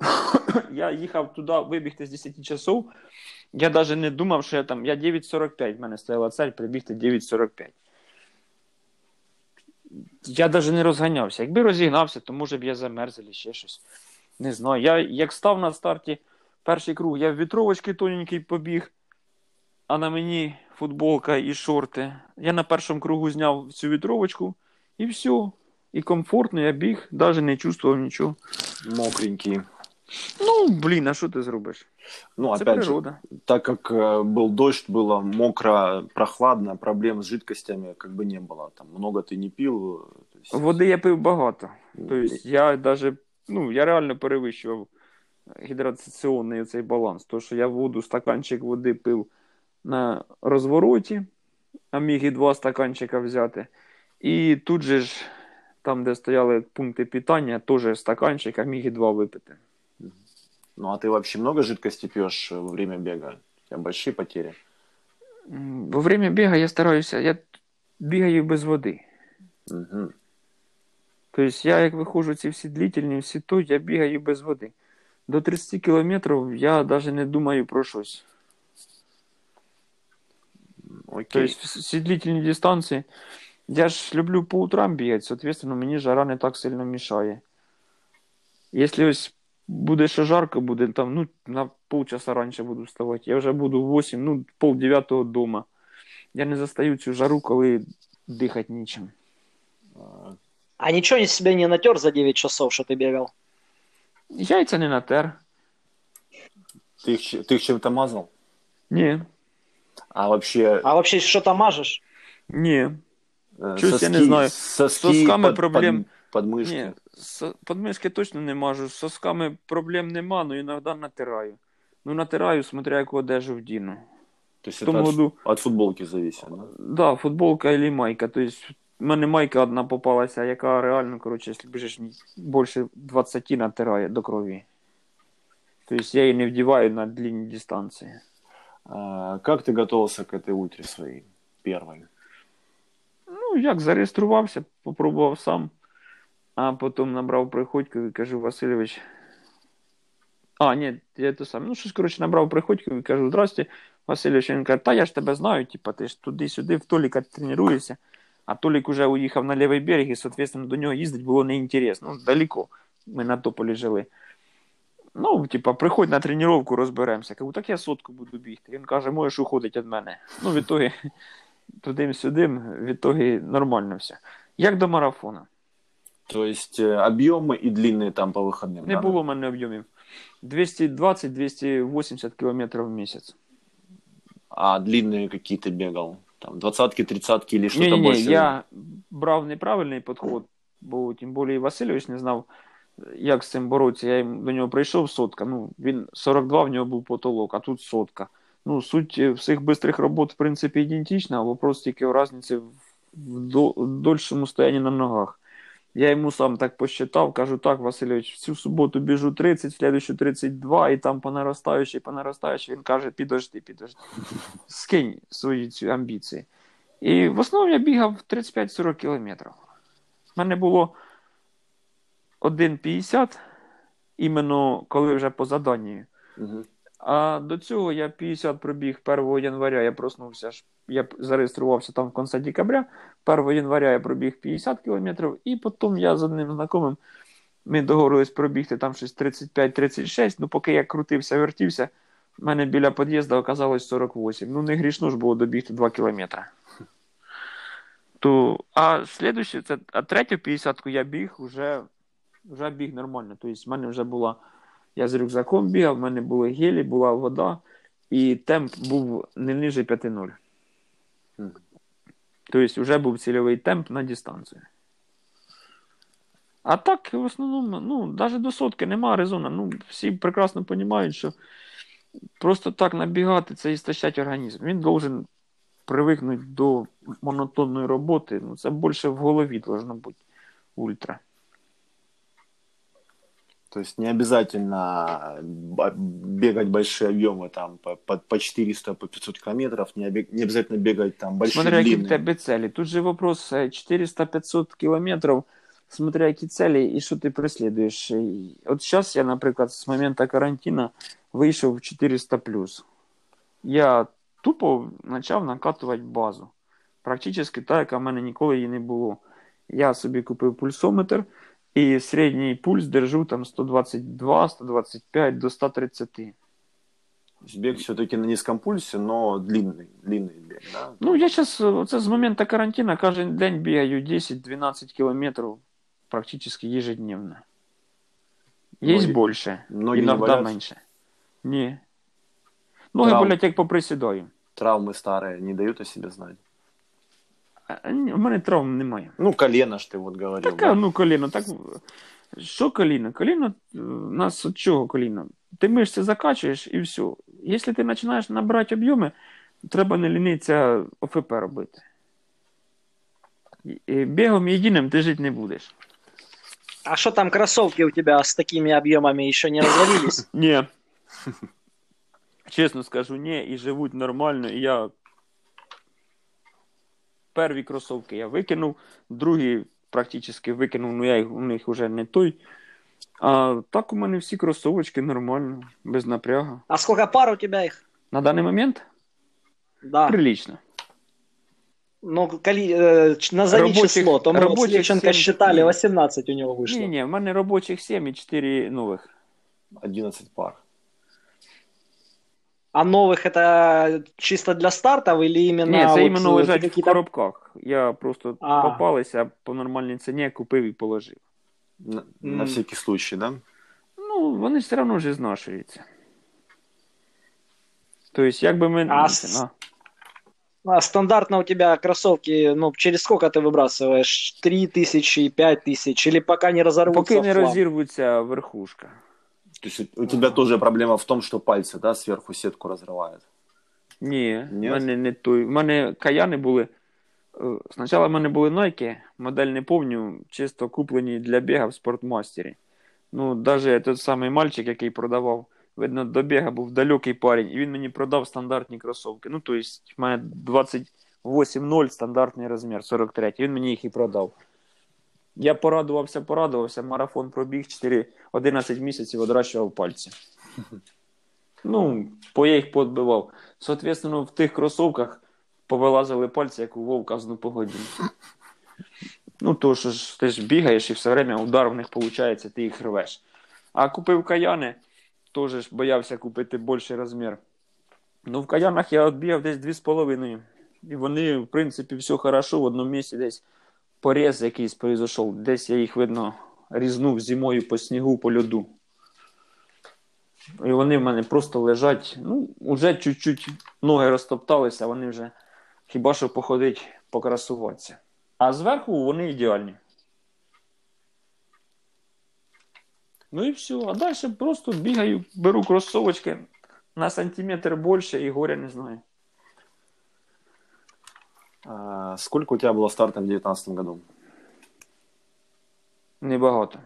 *coughs* я їхав туди вибігти з 10 часов. Я навіть не думав, що я там. Я 9.45, в мене стояла цель прибігти 9.45. Я навіть не розганявся. Якби розігнався, то може б я замерз або ще щось. Не знаю. Я як став на старті перший круг, я в вітровочки тоненький побіг, а на мені футболка і шорти. Я на першому кругу зняв цю вітровочку і все. І комфортно я біг, навіть не чувствував нічого. мокренький. Ну, блін, а що ти зробиш? Ну, Це опять же, природа. так как э, был дождь, было мокро, прохладно, проблем с жидкостями как бы не было. Там много ты не пил. э, то есть- Води я пив багато. Тобто я даже, ну, я реально перевищував гідратаційний цей баланс. То, що я воду, стаканчик води пив на розвороті, а міг і два стаканчика взяти. І тут же ж, там, де стояли пункти питання, теж стаканчик, а міг і два випити. Ну, а ты вообще много жидкости пьешь э, во время бега? У тебя большие потери? Во время біга я стараюся, я бігаю без води. Мгм. Тобто я, як виходжу ці всі длительні, всі то, я бігаю без води. До 30 кілометрів я навіть не думаю про щось. Окей. Тобто всі длительні дистанції. Я ж люблю по утрам бігати, соответственно, мені жара не так сильно мішає. Якщо ось буде ще жарко, буде там, ну, на полчаса раніше буду вставати. Я вже буду в 8, ну, пол дев'ятого вдома. Я не застаю цю жару, коли дихати нічим. А, А ничего себе не натер за 9 часов, что ты бегал? Яйця не натер. Ты их, ч- ты их чем-то мазал? Ні. А вообще... А вообще что-то мажешь? Ні. э, чуть я не знаю. Соски, сосками под- проблем- под- подмышки. Ні, с- подмишки точно не мажу. З сосками проблем нема, але іноді натираю. Ну, натираю, смотря яку одежу вдіну. То есть В это тому от, году, от футболки зависит, да? да, футболка или майка. Тобто, в мене майка одна попалася, яка реально, коротше, якщо біжиш ні- більше 20 натирає до крові. Тобто я її не вдіваю на длинні дистанції. А, как ты готовился к этой ультре своей первой? Ну, як зареєструвався, попробував сам, а потім набрав приходько і кажу, Васильович, А, ні, я то сам. Ну, щось, коротше, набрав приходьку і кажу, здрасте, Васильович, він каже, та я ж тебе знаю, типа, ти ж туди-сюди, в Толіка тренуєшся. А Толік уже уїхав на лівий берег, і, соответственно, до нього їздити було неінтересно. Ну, далеко. Ми на Тополі жили. Ну, типа, приходь на тренування, розберемося. Кажу, так я сотку буду бігти. Він каже, можеш уходити від мене. Ну, в ітогі, *laughs* тудим-сюдим, в ітогі нормально все. Як до марафону? То есть э, объемы и длинные там по выходным. Не да? було в мене об'ємів. 220-280 кілометрів в місяць. А длинные какие ты бегал? Там двадцатки, тридцатки или Ні, что-то ні, ні, больше? я брав неправильний підход, бо тим більше і Васильович не знав, Як з цим боротися. Я до нього прийшов сотка. Ну, він 42, в нього був потолок, а тут сотка. Ну, суть е, всіх бистрих робот, в принципі, ідентична, а вопрос тільки в різниці в, в, до, в дольшому стоянні на ногах. Я йому сам так посчитав, кажу, так, Васильович, в цю суботу біжу 30, в следующу 32, і там по наростаючій, по. Він каже, підожди, підожди. Скинь свої ці амбіції. І в основному я бігав 35-40 кілометрів. У мене було 1,50, іменно коли вже по заданню. Мгм. А до цього я 50 пробіг 1 января, я проснувся, я зареєструвався там в кінці декабря. 1 января я пробіг 50 кілометрів, і потім я з одним знайомим, ми договорились пробігти там щось 35-36, ну поки я крутився, вертівся, в мене біля під'їзду оказалось 48. Ну не грішно ж було добігти 2 кілометри. То, а слідуюче, це, а третю 50-ку я біг уже, вже біг нормально. Тобто в мене вже була я з рюкзаком бігав, в мене були гелі, була вода, і темп був не ниже 5-0. Мгм. Тобто вже був цільовий темп на дистанцію. А так, в основному, ну, навіть до сотки немає резону. Ну, всі прекрасно розуміють, що просто так набігати це істощать організм. Він должен привикнути до монотонної роботи. Ну, це більше в голові должно бути ультра. То есть не обязательно б- бегать большие объемы там по, по, по 400, по 500 километров, не, обе- не обязательно бегать там большие Смотря які в длинные. тебе цілі. Тут же вопрос е, 400-500 кілометрів, смотря які цілі і що ти преслідуєш. І От зараз я, наприклад, з моменту карантину вийшов в 400+. Я тупо почав накатувати базу. Практично так, яка в мене ніколи її не було. Я собі купив пульсометр, і середній пульс держу там 122, 125 до 130. То есть бег все-таки на низком пульсе, но длинный, длинный бег, да? Ну, я зараз, оце з моменту карантину кожен день бігаю 10-12 кілометрів практично ежедневно. Є Ноги- більше, ноги не іноді болять? менше. Ні. Ноги Травм? болять, як поприсідаю. Травмы старые не дают о себе знать. А, ні, У мене травм немає. Ну, колено ж ты вот говорил. Таке, да? ну, коліно, так. Що коліно? Коліно, е, у нас від чого коліно? Ти мишці закачуєш і все. Якщо ти починаєш набирати об'єми, треба не лінитися ОФП робити. І- і Бігом єдиним ти жити не будеш. А что там кроссовки у тебя с такими объемами еще не развалились? Ні. Чесно скажу, ні, і живуть нормально. І я перві кросовки я викинув, другі практично викинув, ну я їх, у них вже не той. А так у мене всі кросовочки нормально, без напрягу. А сколько пар у тебя их? На даний момент Да. прилично. Ну, коли, э, ч- назови Рабочих- число. То мы вот с рабочих Левченко 70. считали, 18 у него вышло. Ні, ні, в мене робочих 7 і 4 нових. 11 пар. А новых это чисто для стартов или именно Ні, це вот, іменно э, лежать в какие-то- коробках. Я просто А. попалися по нормальній ціні, купив і положив. На, на М. всякий случай, да? Ну, вони ж все одно ж знашуються. Тобто, як би ми. А с- А, А стандартно у тебя кроссовки, ну, через сколько ты выбрасываешь? 3 тысячи, 5 тысяч? Или пока не разорвутся Поки в не хлам? розірвуться верхушка. То есть у, у тебя тоже проблема в том, что пальцы, да, сверху сетку разрывают. Ні, Ні? в мене не той. В мене каяни були. е, Спочатку в мене були Nike, модель не помню, чисто куплені для біга в спортмастері. Ну, навіть той самий мальчик, який продавав, видно, до біга був далекий парень, і він мені продав стандартні кросовки. Ну, тобто, в мене 28.0 стандартний розмір, 43. Він мені їх і продав. Я порадувався, порадувався, марафон пробіг 4, 11 місяців, одращував пальці. Ну, по я їх подбивав. Соответственно, в тих кросовках повилазили пальці, як у вовка з погоді. Ну, то що ж ти ж бігаєш і все время удар в них виходить, ти їх рвеш. А купив каяни, теж ж боявся купити більший розмір. Ну, в каянах я відбігав десь 2,5. І вони, в принципі, все хорошо. В одному місці десь поріз якийсь произошов. Десь я їх, видно, різнув зимою по снігу, по льоду. І вони в мене просто лежать. Ну, вже чуть-чуть ноги розтопталися, вони вже хіба що походить, покрасуватися. А зверху вони ідеальні. Ну і все. А далі просто бігаю, беру кросовочки на сантиметр більше і горя не знаю. А, сколько у тебя было стартом в 2019 году? Небагато.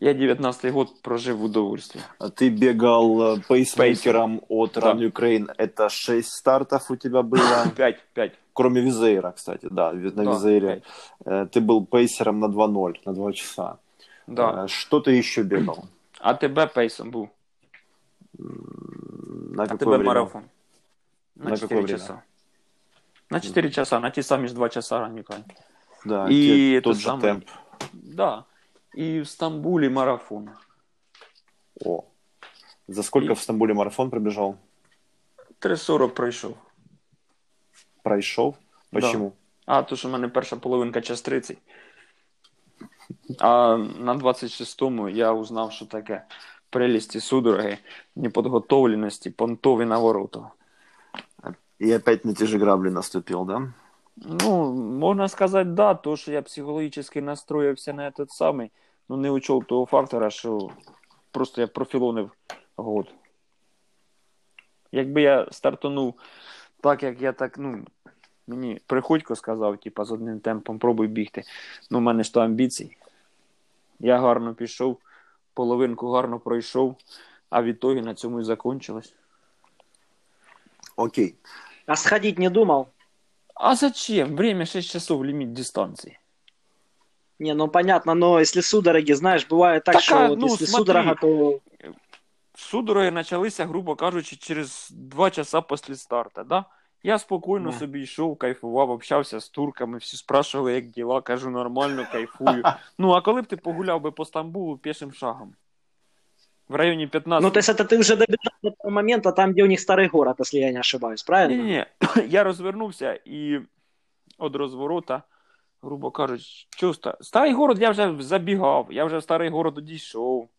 Я 19-й год прожив в удовольствии. А Ты бегал э, пейсмейкером от Да. Run Ukraine. Это 6 стартов у тебя было, *coughs* 5, 5. кроме Визейра, кстати, да, на Да, Визейре. пять. Э, Ты был пейсером на 2.0, на 2 часа. Да. Э, Что ты еще бегал? *coughs* А тебе пейсом був. На А какое тебе время? марафон. На, На 4 какое время? часа. На 4 часа, на ті самі ж 2 часа ранника. Да, И тот же самое. темп. Да. І в Стамбулі марафон. О. За сколько И- в Стамбуле марафон пробежал? 3.40 пройшов. Пройшов? Да. А, то що в мене перша половинка час 30. А на 26-му я узнав, що таке прелісті судороги, неподготовленості, понтові на воротах. И опять на те же грабли наступил, да? Ну, можна сказати, да, то, що я психологічно настроївся на этот самий, ну не учел того фактора, що просто я профілонив год. Якби я стартанув так, як я так, ну, мені приходько сказав, типа, з одним темпом пробуй бігти. Ну, в мене ж то амбіції. Я гарно пішов, половинку гарно пройшов, а в ітогі на цьому і закончилось. Окей. А сходить не думал? А зачем? Время 6 часов лимит дистанции. Не, ну понятно, но если судороги, знаешь, бывает так, Так, что а, вот ну, если смотри. судорога, то Судороги почалися, грубо кажучи, через 2 часа після старту. Да? Я спокійно Да. собі йшов, кайфував, общався з турками, всі спрашували, як діла, кажу, нормально, кайфую. *laughs* Ну, а коли б ти погуляв би по Стамбулу пішим шагом? В районі 15. Ну, то есть это ты уже добежал до того момента, там, где у них старый город, если я не ошибаюсь, правильно? Ні, ні, *coughs* я розвернувся і від розворота, грубо кажучи, чувство. Старий город я вже забігав, я вже в старий город одійшов.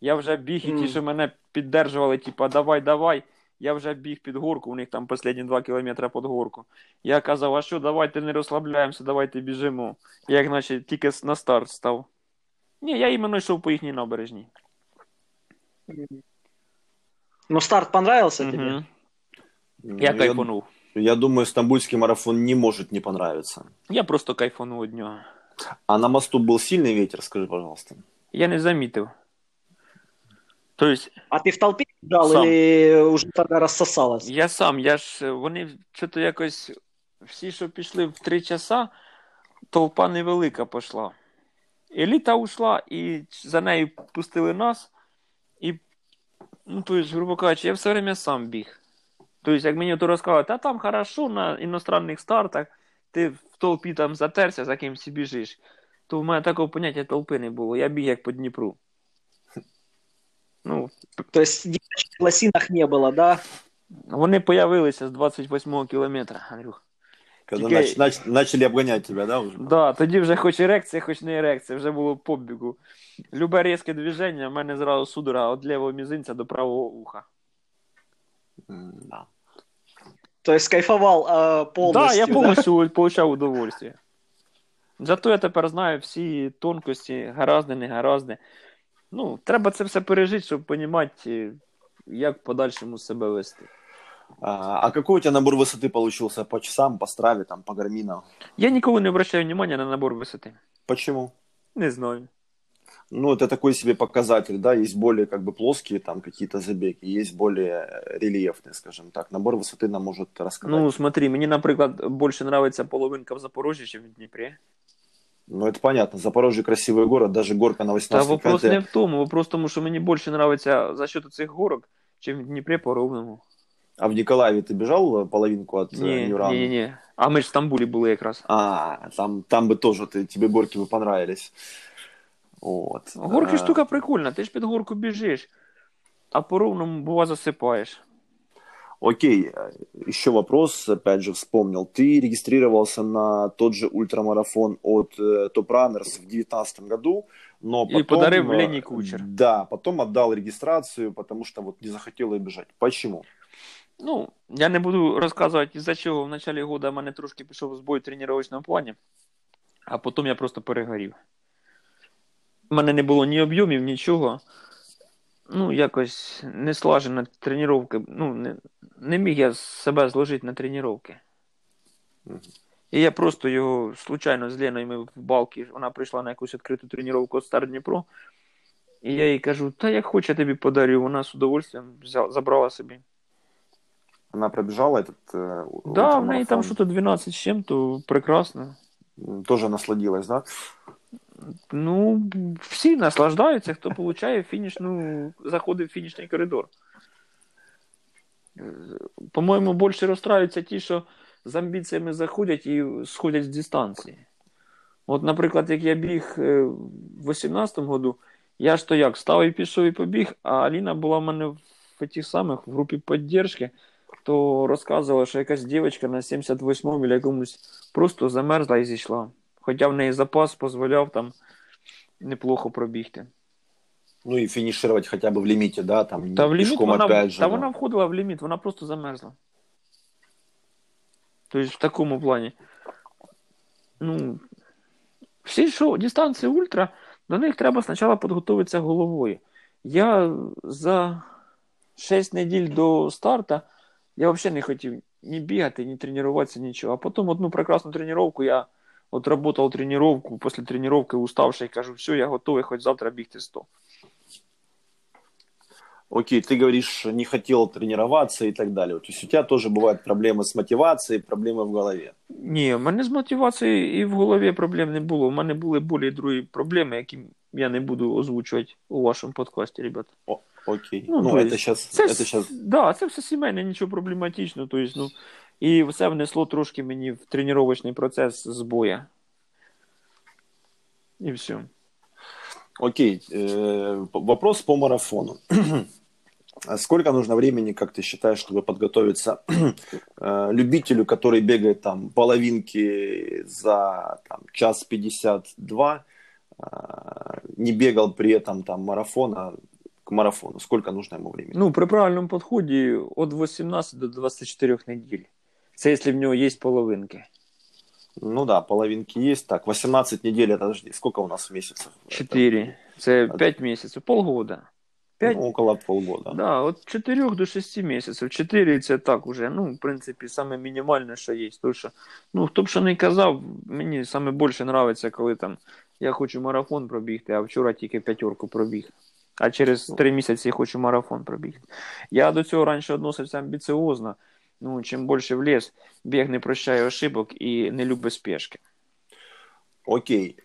Я вже біг, і ті, Мгм. що мене піддержували, типа, давай, давай. Я вже біг під горку, у них там останні два кілометри під горку. Я казав, а що, давайте не розслабляємося, давайте біжимо. Я, як наче, тільки на старт став. Ні, я іменно йшов по їхній набережній. Ну, старт понравился тебе? Угу. Ну, Я кайфанув. я думаю, стамбульский марафон не может не понравиться. Я просто кайфанув від нього. А на мосту был сильный ветер, скажи, пожалуйста. Я не замітив. Тобто, А ты в толпе бежал Сам. или уже тогда рассосалось? Я сам, я ж вони що-то якось всі, що пішли в три часа, толпа невелика пішла. Еліта ушла, і за нею пустили нас. І, ну, то есть, грубо кажучи, я все время сам біг. Тобто, як мені то розказали, та там хорошо на іностранних стартах, ти в толпі там затерся, за кимсь біжиш. То в мене такого поняття толпи не було. Я біг як по Дніпру. Ну, То есть девочек в лосинах не было, да? вони появилися з 28-го кілометра, Андрюх. Когда Тільки- нач- нач- начали обгонять тебя, да, уже? Да, тоді вже хоч ерекція, хоч не ерекція, вже було побігу. Любе різке движення, в мене зразу судора від лівого мізинця до правого уха. Да. То есть кайфовал э, полностью. Так, я повністю получав удовольствие. Зато я тепер знаю всі тонкості, гаразди, не гаразди. Ну, треба це все пережити, щоб розуміти, як в подальшому себе вести. А, а какой у тебя набор высоты получился по часам, по страве, там, по гарминам? Я ніколи не обращаю внимания на набор висоти. Почему? Не знаю. Ну, это такой себе показатель, да, есть более как бы плоские там какие-то забеги, есть более рельефные, скажем так. Набор высоты нам может рассказать. Ну, смотри, мені, наприклад, більше подобається половинка в Запорожжі, ніж в Дніпрі. Ну, это понятно. Запорожье красивый город, даже горка на Та 18 вопрос не в тому, вопрос в тому, що мені більше подобається за счет цих горок, чим в Дніпрі по ровному. А в Николаеве ты бежал э, половинку от Ні, э, Ньюрана? ні, ні, ні. А ми ж в Стамбулі були якраз. А, там, там бы тоже ты, тебе горки бы понравились. Вот. Горки А, штука прикольна, ти ж під горку біжиш, а по ровному бува засипаєш. Окей, э, еще вопрос, опять же, вспомнил. Ты регистрировался на тот же ультрамарафон от э, Top Runners в 2019 году, но И потом... подарил э, Лене Кучер. Да, потом отдал регистрацию, потому что вот не захотел ее бежать. Почему? Ну, я не буду розказувати, із-за чого в початку года в мене трошки пішов збой в тренувальному плані, а потім я просто перегорів. У мене не було ні об'ємів, нічого. Ну, якось не слажена тренування. Ну, не, не міг я себе зложити на тренування. І я просто його случайно з Леною ми в балки, вона прийшла на якусь відкриту тренування від Стар Дніпро. І я їй кажу, та як хоче, я тобі подарю. Вона з удовольствием взяла, забрала собі. Она пробежала этот э, у- Да, в неї там що-то 12 з чим-то прекрасно. Тоже насладилась, да? Ну, всі наслаждаються, хто получає фінішну, заходить в фінішний коридор. По-моєму, більше розстраюються ті, що з амбіціями заходять і сходять з дистанції. От, наприклад, як я біг е, в 18-му году, я ж то як, став і пішов і побіг, а Аліна була в мене в тих самих в групі підтримки, то розказувала, що якась дівчинка на 78-му или якомусь просто замерзла і зійшла. Хоча в неї запас дозволяв там неплохо пробігти. Ну и финишировать хотя бы в лимите, да, там Та в ліміт вона, опять же. та да. вона входила в ліміт, вона просто замерзла. Тобто в такому плані. Ну, всі що, дистанції ультра, до них треба спочатку підготуватися головою. Я за 6 неділь до старта я взагалі не хотів ні бігати, ні тренуватися, нічого. А потім одну прекрасну тренування я отработав тренування, після тренування уставший, кажу, все, я готовий хоч завтра бігти 100. Окей, ты говоришь, не хотел тренироваться и так далее. То есть у тебя тоже бывают проблемы с мотивацией, проблемы в голове. Ні, в мене з мотивацією і в голові проблем не було. У мене були болі другі проблеми, які я не буду озвучувати у вашому подкасті, ребята. Окей. Ну, Ну, то это есть сейчас, Це, это с- сейчас да, це все сімейне, нічого проблематичного. Тобто, ну, і все внесло трошки мені в тренувальний процес збоя. І все. Окей, э, п- вопрос по марафону. *clears throat* А Сколько нужно времени, как ты считаешь, чтобы подготовиться *clears throat* э, любителю, который бегает там половинки за там, час 52, э, не бегал при этом там марафона к марафону? Сколько нужно ему времени? Ну, при правильному підході від 18 до 24 неділь. Це якщо в нього є половинки. Ну да, половинки есть. Так, 18 недель, это подожди, сколько у нас месяцев? 4. Це 5 місяців, полгода. Это, 5 ну, около полгода. Да, от 4 до 6 місяців. 4 це так уже, ну, в принципі, саме мінімальне, що є. Тому що, ну, хто б що не казав, мені саме більше подобається, коли там я хочу марафон пробігти, а вчора тільки п'ятерку пробіг. А через 3 місяці я хочу марафон пробігти. Я до цього раніше відносився амбіціозно. Ну, чим більше в ліс, біг не прощає ошибок і не любить спешки. Окей.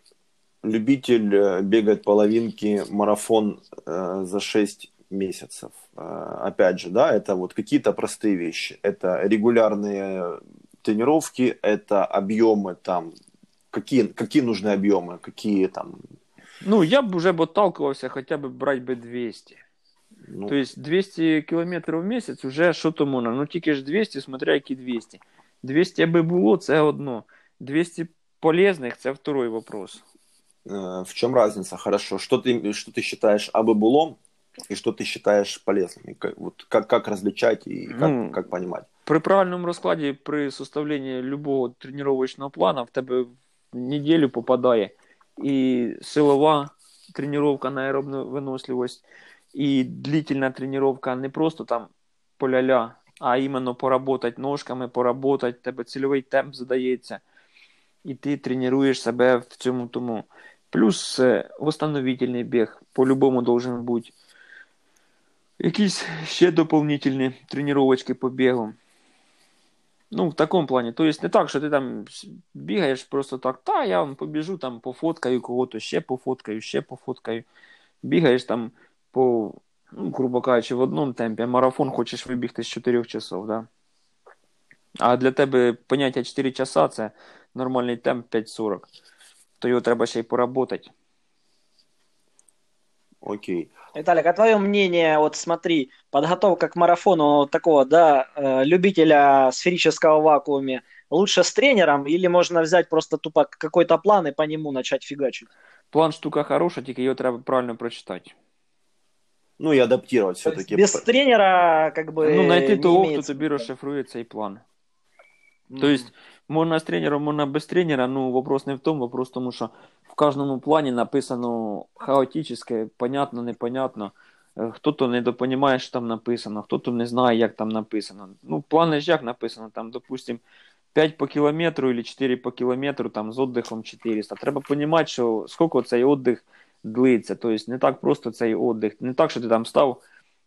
Любитель э, бегает половинки, марафон э, за 6 месяцев. Э, опять же, да, это вот какие-то простые вещи. Это регулярные тренировки, это объемы там. Какие, какие нужны объемы, какие там... Ну, я б вже б отталкивався хоча б брати би 200. Ну, То есть 200 кілометрів в місяць вже що то можна. Ну тільки ж 200, смотря які 200. 200 аби було, це одно. 200 полезних, це второй вопрос. э, в чем разница? Хорошо. Что ты, что ты считаешь абы булом и что ты считаешь полезным? И как, вот как, как различать и как, Ну, как понимать? При правильному розкладі, при составленні любого тренувального плану в тебе в неділю попадає і силова тренування на аеробну виносливість, і длительна тренування не просто там поля-ля, а іменно поработать ножками, поработать, тебе цільовий темп задається, і ти тренуєш себе в цьому тому. Плюс е, восстановительний біг по-любому должен бути. Якісь ще доповнительні тренувачки по бігу. Ну, в такому плані. Тобто не так, що ти там бігаєш просто так, та я вам побіжу, там пофоткаю кого-то, ще пофоткаю, ще пофоткаю. Бігаєш там по, ну, грубо кажучи, в одному темпі, а марафон хочеш вибігти з 4 часов, да? А для тебе поняття 4 часа це нормальний темп 5.40. То його треба ще й поработати. Окей. Виталик, а твое мнение, вот смотри, подготовка к марафону вот такого, да, э, любителя сферического вакууме, лучше с тренером или можно взять просто тупо какой-то план и по нему начать фигачить? План штука хороша, тільки його треба правильно прочитати. Ну и адаптировать То есть все-таки. без тренера как бы Ну, знайти не того, хто имеется. тобі розшифрує цей план. М. То есть, можна з тренером, можна без тренера, ну, вопрос не в тому, вопрос в тому, що в кожному плані написано хаотическе, понятно, непонятно. Е, Хто-то недопонімає, що там написано, хто-то не знає, як там написано. Ну, плани ж як написано, там, допустим, 5 по кілометру или 4 по кілометру, там, з віддихом 400. Треба розуміти, що скільки цей віддих длиться. Тобто, не так просто цей віддих. Не так, що ти там став,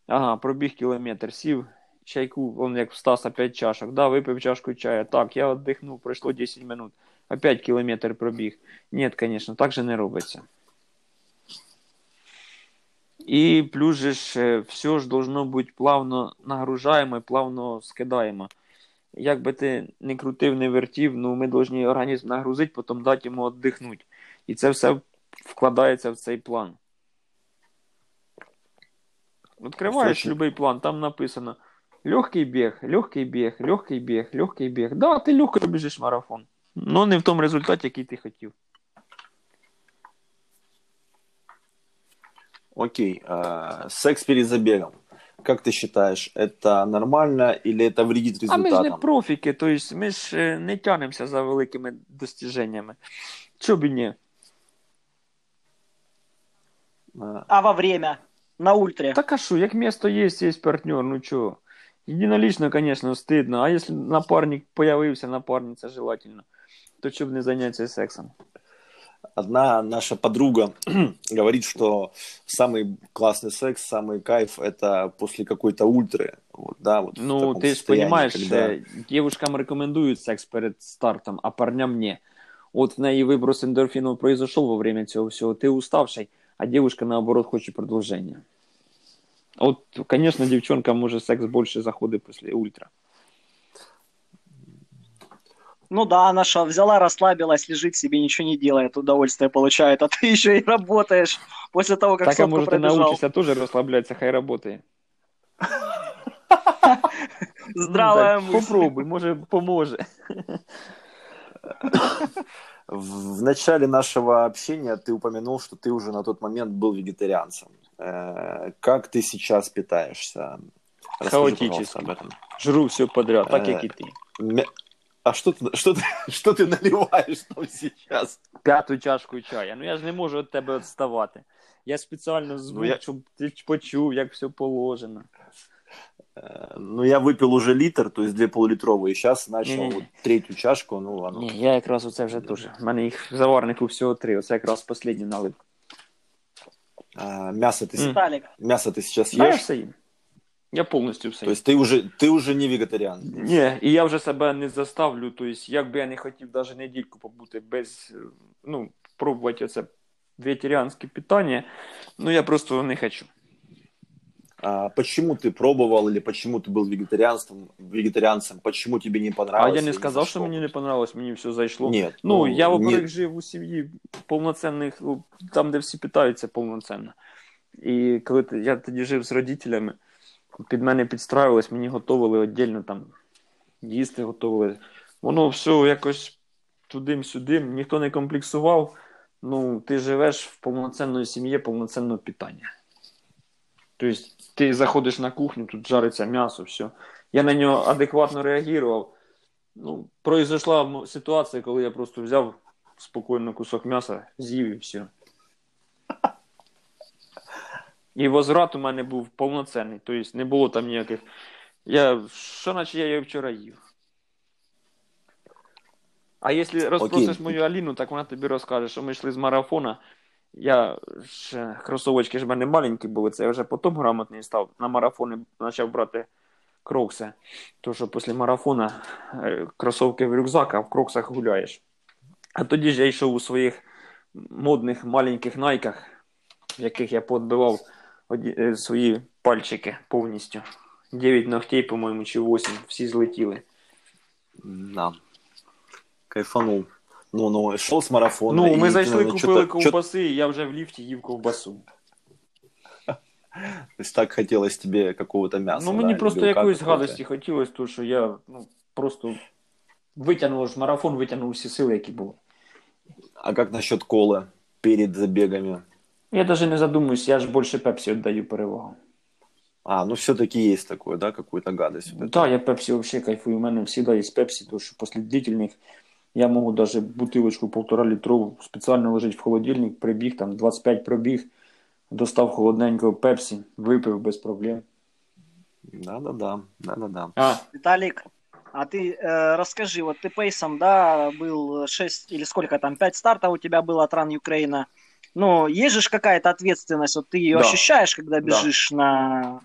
ага, пробіг кілометр, сів, чайку, он як в Стаса 5 чашок, да, випив чашку чая, так, я віддихнув, пройшло 10 минут, опять кілометр пробіг. Ні, звісно, так же не робиться. І плюс же ж е, все ж должно бути плавно нагружаємо і плавно скидаємо. Як би ти не крутив, не вертів, ну ми повинні організм нагрузити, потім дати йому віддихнути. І це все вкладається в цей план. Відкриваєш будь-який план, там написано легкий біг, легкий біг, легкий біг, легкий біг. Да, ти легко біжиш марафон. Ну не в тому результаті, який ти хотів. Окей. а, секс перед забегом. Как ты считаешь, это нормально или это вредит А ми ж не результатам? профіки, тобто ми ж е, не тянемося за великими достиженнями. Чо б і ні? А, А во время? На ультре? Так а що, як місто є, є партнер, ну чого? Единолично, конечно, стыдно. А если напарник появился, напарница желательно, то чё бы не заняться сексом? Одна наша подруга *clears throat* говорит, что самый классный секс, самый кайф это после какой-то ультры. Вот, да, вот Ну, ты же понимаешь, когда- э, девушкам рекомендуют секс перед стартом, а парням не. Вот в неї выброс эндорфинов произошел во время цього всього, ты уставший, а девушка, наоборот, хочет продолжения. Вот, конечно, девчонкам может секс больше заходит после ультра. Ну да, она что, взяла, расслабилась, лежит себе, ничего не делает, удовольствие получает, а ты *laughs* еще и работаешь после того, как так, а может, ты пробежал. научишься тоже расслабляться, хай работает. *laughs* Здравая Ну, мысль. Попробуй, може, поможе. В в начале нашего общения ты упомянул, что ты уже на тот момент был вегетарианцем. Э, Как ты сейчас питаешься? Расскажи, Хаотически. пожалуйста, об этом. Жру все подряд, так Э, як і ти. Мя- А что ты, что, ты, что ты *laughs* наливаешь там сейчас? П'яту чашку чая. Ну я ж не можу від тебе відставати. Я спеціально звук, Ну, я- щоб ти почув, як все положено. Э, Ну, я выпил уже литр, то есть две полулитровые. И сейчас начал Не-не-не. вот третью чашку. Ну, ладно. Ні, я якраз оце вже теж. У мене їх в заварнику всього три. Оце якраз останній налив. А, мясо, ты, с- М. Виталик, мясо ты сейчас А я ешь? все їм. Я повністю все То їм. есть ты уже, ты уже не вегетариан? Ні, і я вже себе не заставлю. Тобто, як би я не хотів навіть недільку побути без, е, ну, пробувати оце вегетаріанське питання, ну я просто не хочу. А почему ты пробовал или почему ты был вегетарианцем, вегетарианцем? Почему тебе не А понравилось? я не или сказав, за що мені не понравилось, мені все зайшло. Нет. Ну, я, не- во-первых, жив у сім'ї повноцінних, ну, там, де всі питаються повноцінно. І коли ти- я тоді жив з родителями, під мене підстраювались, мені готували віддільно там їсти готували. Воно все якось тудим-сюдим, ніхто не комплексував. Ну, ти живеш в повноцінної сім'ї, повноцінного питання. Тобто, ти заходиш на кухню, тут жариться м'ясо, все. Я на нього адекватно реагував. Ну, произошла ситуація, коли я просто взяв спокійно кусок м'яса, з'їв і все. І возврат у мене був повноцінний, тобто не було там ніяких. Я що наче я її вчора їв. А якщо розпросиш мою Аліну, так вона тобі розкаже, що ми йшли з марафона. Я ж кросовочки ж в мене маленькі були, це я вже потім грамотний став. На марафони почав брати крокси. То, що після марафона е, кросовки в рюкзак, а в кроксах гуляєш. А тоді ж я йшов у своїх модних маленьких найках, в яких я подбивав е, свої пальчики повністю. 9 ногтей, по-моєму, чи 8, всі злетіли. Да. Кайфанул. Ну, ну, шел с марафона. Ну, и ми ты, зайшли, наверное, купили чё-то- чё-то- ковбаси, і я вже в ліфті їв ковбасу. То есть так хотелось тебе какого-то мяса. Ну, мені да, просто белка якоїсь какого-то. гадості хотілося, тому що я ну, просто витягнув ж марафон, витягнув всі сили, які були. А как насчет колы перед забегами? Я навіть не задумуюсь, я ж більше пепсі віддаю перевагу. А, ну все-таки есть такое, да, какую-то гадость. вот эту. Так, я пепсі взагалі кайфую. У мене завжди є пепсі, тому що після длительних я можу навіть бутилочку полтора літрову спеціально лежить в холодильник, прибіг, там 25 пробіг, достав холодненького пепсі, випив без проблем. Да-да-да, да-да-да. А, Виталик, а ты э, расскажи, вот ты пейсом, да, был 6 или сколько там, 5 стартов у тебя было от Ран Украина. Ну, есть же ж какая-то ответственность, вот ты ее Да. ощущаешь, когда Да. бежишь на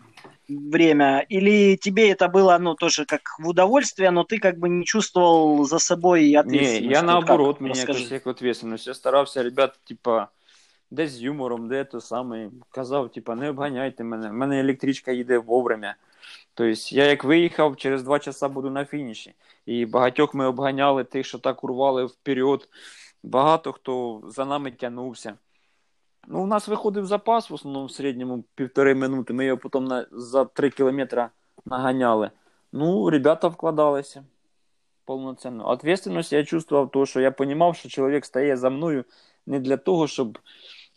время, или тебе это было, ну, тоже как в удовольствие, но ты как бы не чувствовал за собой ні, ответственность? я Вот наоборот, как? мені Расскажи. якось як відповідальність. Я старався, ребят, типа, десь з юмором, де то саме. Казав, типа, не обганяйте мене. В мене електричка їде вовремя. Тобто, я як виїхав, через два часа буду на фініші. І багатьох ми обганяли тих, що так урвали вперед. Багато хто за нами тягнувся. Ну, у нас виходив запас, в основному в середньому півтори минути. Ми його потім на, за три кілометри наганяли. Ну, ребята вкладалися повноцінно. Ответственность я чувствував, то, що я розумів, що чоловік стає за мною не для того, щоб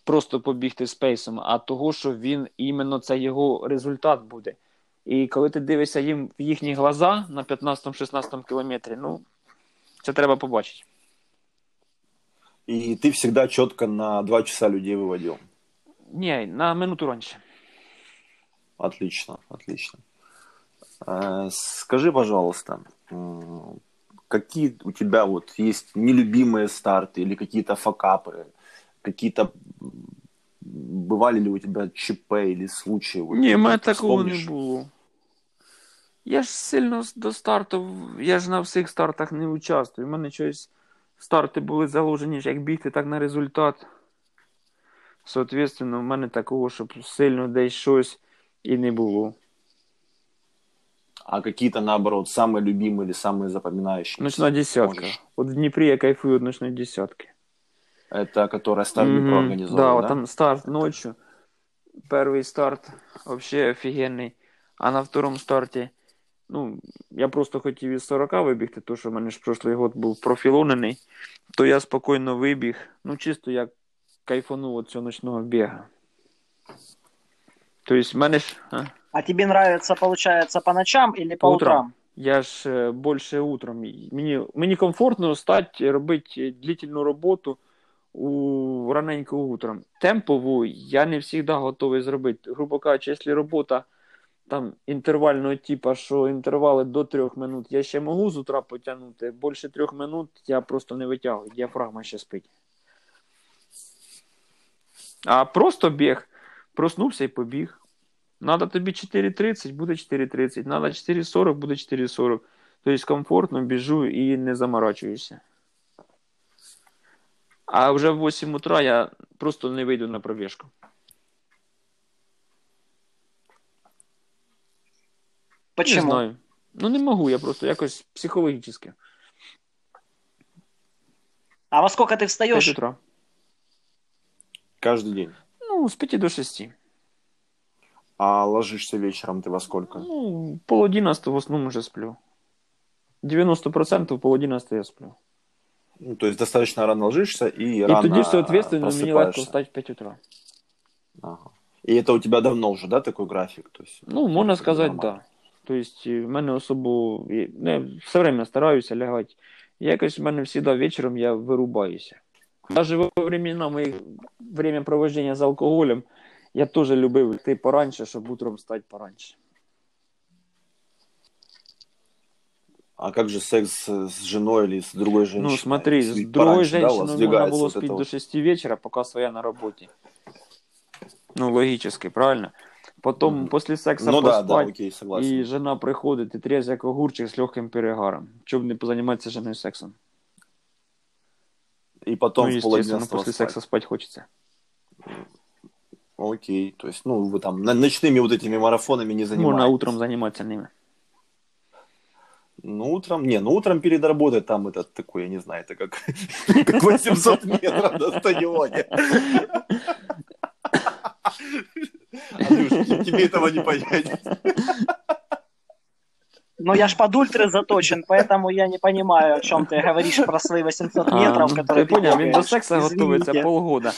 просто побігти спейсом, а того, що він іменно це його результат буде. І коли ти дивишся їм в їхні глаза на 15-16 кілометрі, ну, це треба побачити. И ты всегда четко на два часа людей выводил. Ні, на минуту раніше. Отлично, отлично. Э, Скажи, пожалуйста, м, какие у тебя вот есть нелюбимые старты или какие-то факапы, какие-то м, бывали ли у тебя ЧП или случаи? Вот, Ні, в мене ты такого не вспомнишь? було. Я ж сильно с- до старту, я ж на всіх стартах не участвую. У мене щось старти були заложені як бігти, так на результат. Соответственно, в мене такого, щоб сильно десь щось і не було. А какие-то, наоборот, самые любимые или самые запоминающиеся? Ночна десятка. Можешь. От в Дніпрі я кайфую від ночної десятки. Это которая Стар Днепро Мгм. организовала, Да, да? вот там старт ночью. Первый старт вообще офігенний. А на втором старті, ну, я просто хотів із 40 вибігти, тому що в мене ж прошлий год був профілонений, то я спокійно вибіг. Ну, чисто як кайфанув від цього ночного біга. Тобто, в мене ж. А? А тебе нравится, получается, по ночам по, По утрам. утрам? Я ж е, більше утром. Мені, мені комфортно стати, робити длительну роботу у раненько утром. Темпову я не завжди готовий зробити. Грубо кажучи, якщо робота там інтервального типу, що інтервали до трьох минут, я ще можу з утра потягнути. Більше трьох минут я просто не витягую, діафрагма ще спить. А просто біг, проснувся і побіг. Надо тобі 4.30, буде 4.30. Надо 4.40, буде 4.40. Тобто комфортно біжу і не заморачуюся. А вже в 8 утра я просто не вийду на пробіжку. Не Почему? знаю. Ну не можу, я просто якось психологічно. А во сколько ты 5 встаешь? утра. Каждый день. Ну, з 5 до 6. А ложишься вечером ты во сколько? Ну, пол 11 в основному вже сплю. 90% пол 11 я сплю. Ну, то есть достаточно рано ложишься и, І рано тоді, соответственно, мені легко просыпаешься. встати в 5 утра. Ага. И это у тебя давно уже, да, такой график? То есть, Ну, можна это сказати, нормально. так. Да. Тобто, в мене особо. і- Ну, я все время стараюся лягати. Якось в мене завжди вечором я вирубаюся. Навіть во времена моїх время проведення з алкоголем я теж любив йти пораньше, щоб утром встати пораньше. А как же секс с женой или с другой женщиной? Ну, смотри, Если с другой пораньше, да, у вас женщиной можно сдвигается было вот спить это до вот? 6 вечера, пока своя на работе. Ну, логически, правильно? Потом Мгм. после секса Ну да, да, поспать, окей, согласен. и жена приходит, и трезв як огурчик з легким перегаром. Щоб не позаниматься женой сексом. И потом ну, естественно, после спать. секса спать хочется. Окей, то есть, ну, вы там ночными вот этими марафонами не занимаетесь. Можно утром заниматься ними. Ну, утром, не, ну, утром перед работой там этот такой, я не знаю, это как, *laughs* как 800 метров на стадионе. *laughs* Андрюш, тебе этого не понять. Но я ж под ультры заточен, поэтому я не понимаю, о чем ты говоришь про свои 800 А, метров, ну, которые ти поняв, він до секса готується полгода,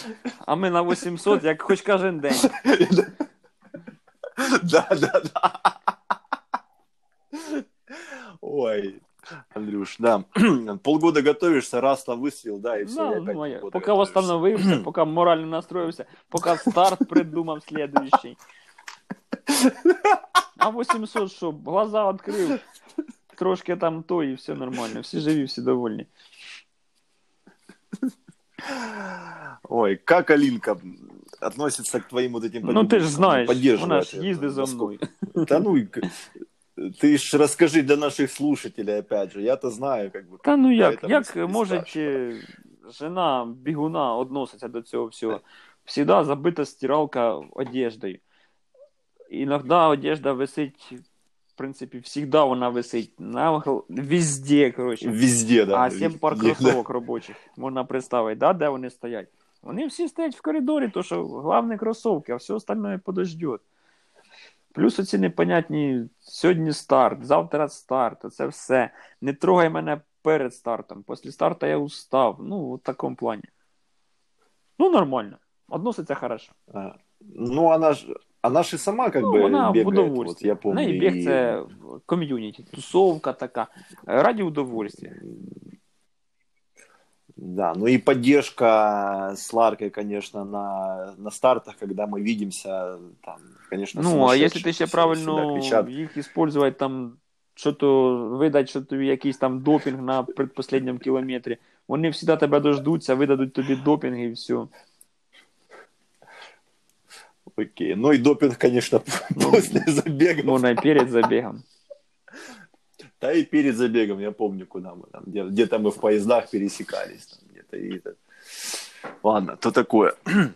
а ми на 800, як хоч кожен день. *laughs* Да, да, да. Ой, Андрюш, да. *clears throat* Полгода готовишься, раз там выстрел, да, и все. Да, ну, я- поки восстановився, *clears throat* поки морально настроївся, поки старт придумав слідуючий. А 800 що, глаза відкрив, трошки там то і все нормально, всі живі, всі довольні. Ой, как Алинка относится к твоим вот этим Ну ти ж знаєш, поддерживает вона ж это, їздить за насколько- мною. Да ну, и к- ты ж расскажи для наших слушателей, опять же, я-то знаю, как бы. Та ну як, Поэтому як не може спрашивай. е, жена бігуна відноситься до цього всього? Всегда забита стиралка одеждою. Іноді одежда висить, в принципі, всегда вона висить на гл- везде, коротше. Везде, да. А сім пар Везде, да. кросовок робочих можна представити, да, де вони стоять. Вони всі стоять в коридорі, то що головне кросовки, а все остальное подождет. Плюс оці непонятні сьогодні старт, завтра старт, це все. Не трогай мене перед стартом. Після старту я устав. Ну, в такому плані. Ну, нормально. Относиться хорошо. А, Ну, она ж, она ж и сама как Ну, бы вона в бегает, удовольствии. вот, я помню. І біг и- це ком'юніті, тусовка така. Раді удовольствия. Да, ну и поддержка с Ларкой, конечно, на, на стартах, когда мы видимся, там, конечно, Ну, а сумасшедшие. якщо ти ще Все- правильно всегда кричат. їх использувати там, що то видать, що тобі якийсь там допінг на предпоследньому кілометрі, вони всегда тебе дождуться, видадуть тобі допінг і все. Окей. Ну и допинг, конечно, *laughs* Ну, после забега. Можна і перед забігом. Да и перед забегом, я помню, куда мы там, где- где-то мы в поездах пересекались. Там, где-то и это. Ладно, то такое. *clears throat*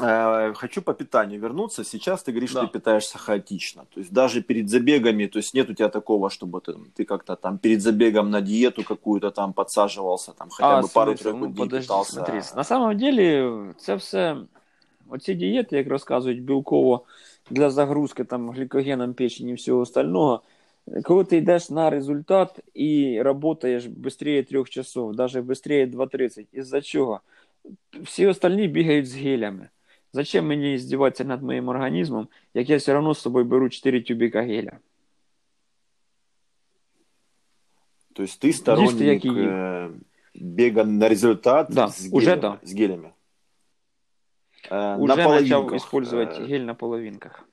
Э, Хочу по питанию вернуться. Сейчас ты говоришь, Да. что ты питаешься хаотично. То есть даже перед забегами, то есть нет у тебя такого, чтобы ты, ты как-то там перед забегом на диету какую-то там подсаживался, там хотя бы смисл? пару-тройку ну, дней подожди, питался. смотри. На самом деле, це все, оці дієти, як розказують білково, для загрузки там глікогеном печені і всього остального, коли ти йдеш на результат і працюєш швидше 3 часов, навіть швидше 2.30, із-за чого? Всі остальні бігають з гелями. Зачем мені здіватися над моїм організмом, як я все одно з собою беру 4 тюбика геля? То есть ты сторонник який є. э, бега на результат Да, с, уже гелями, да. с гелями? Э, Уже на почав половинках, використовувати э, гель на половинках.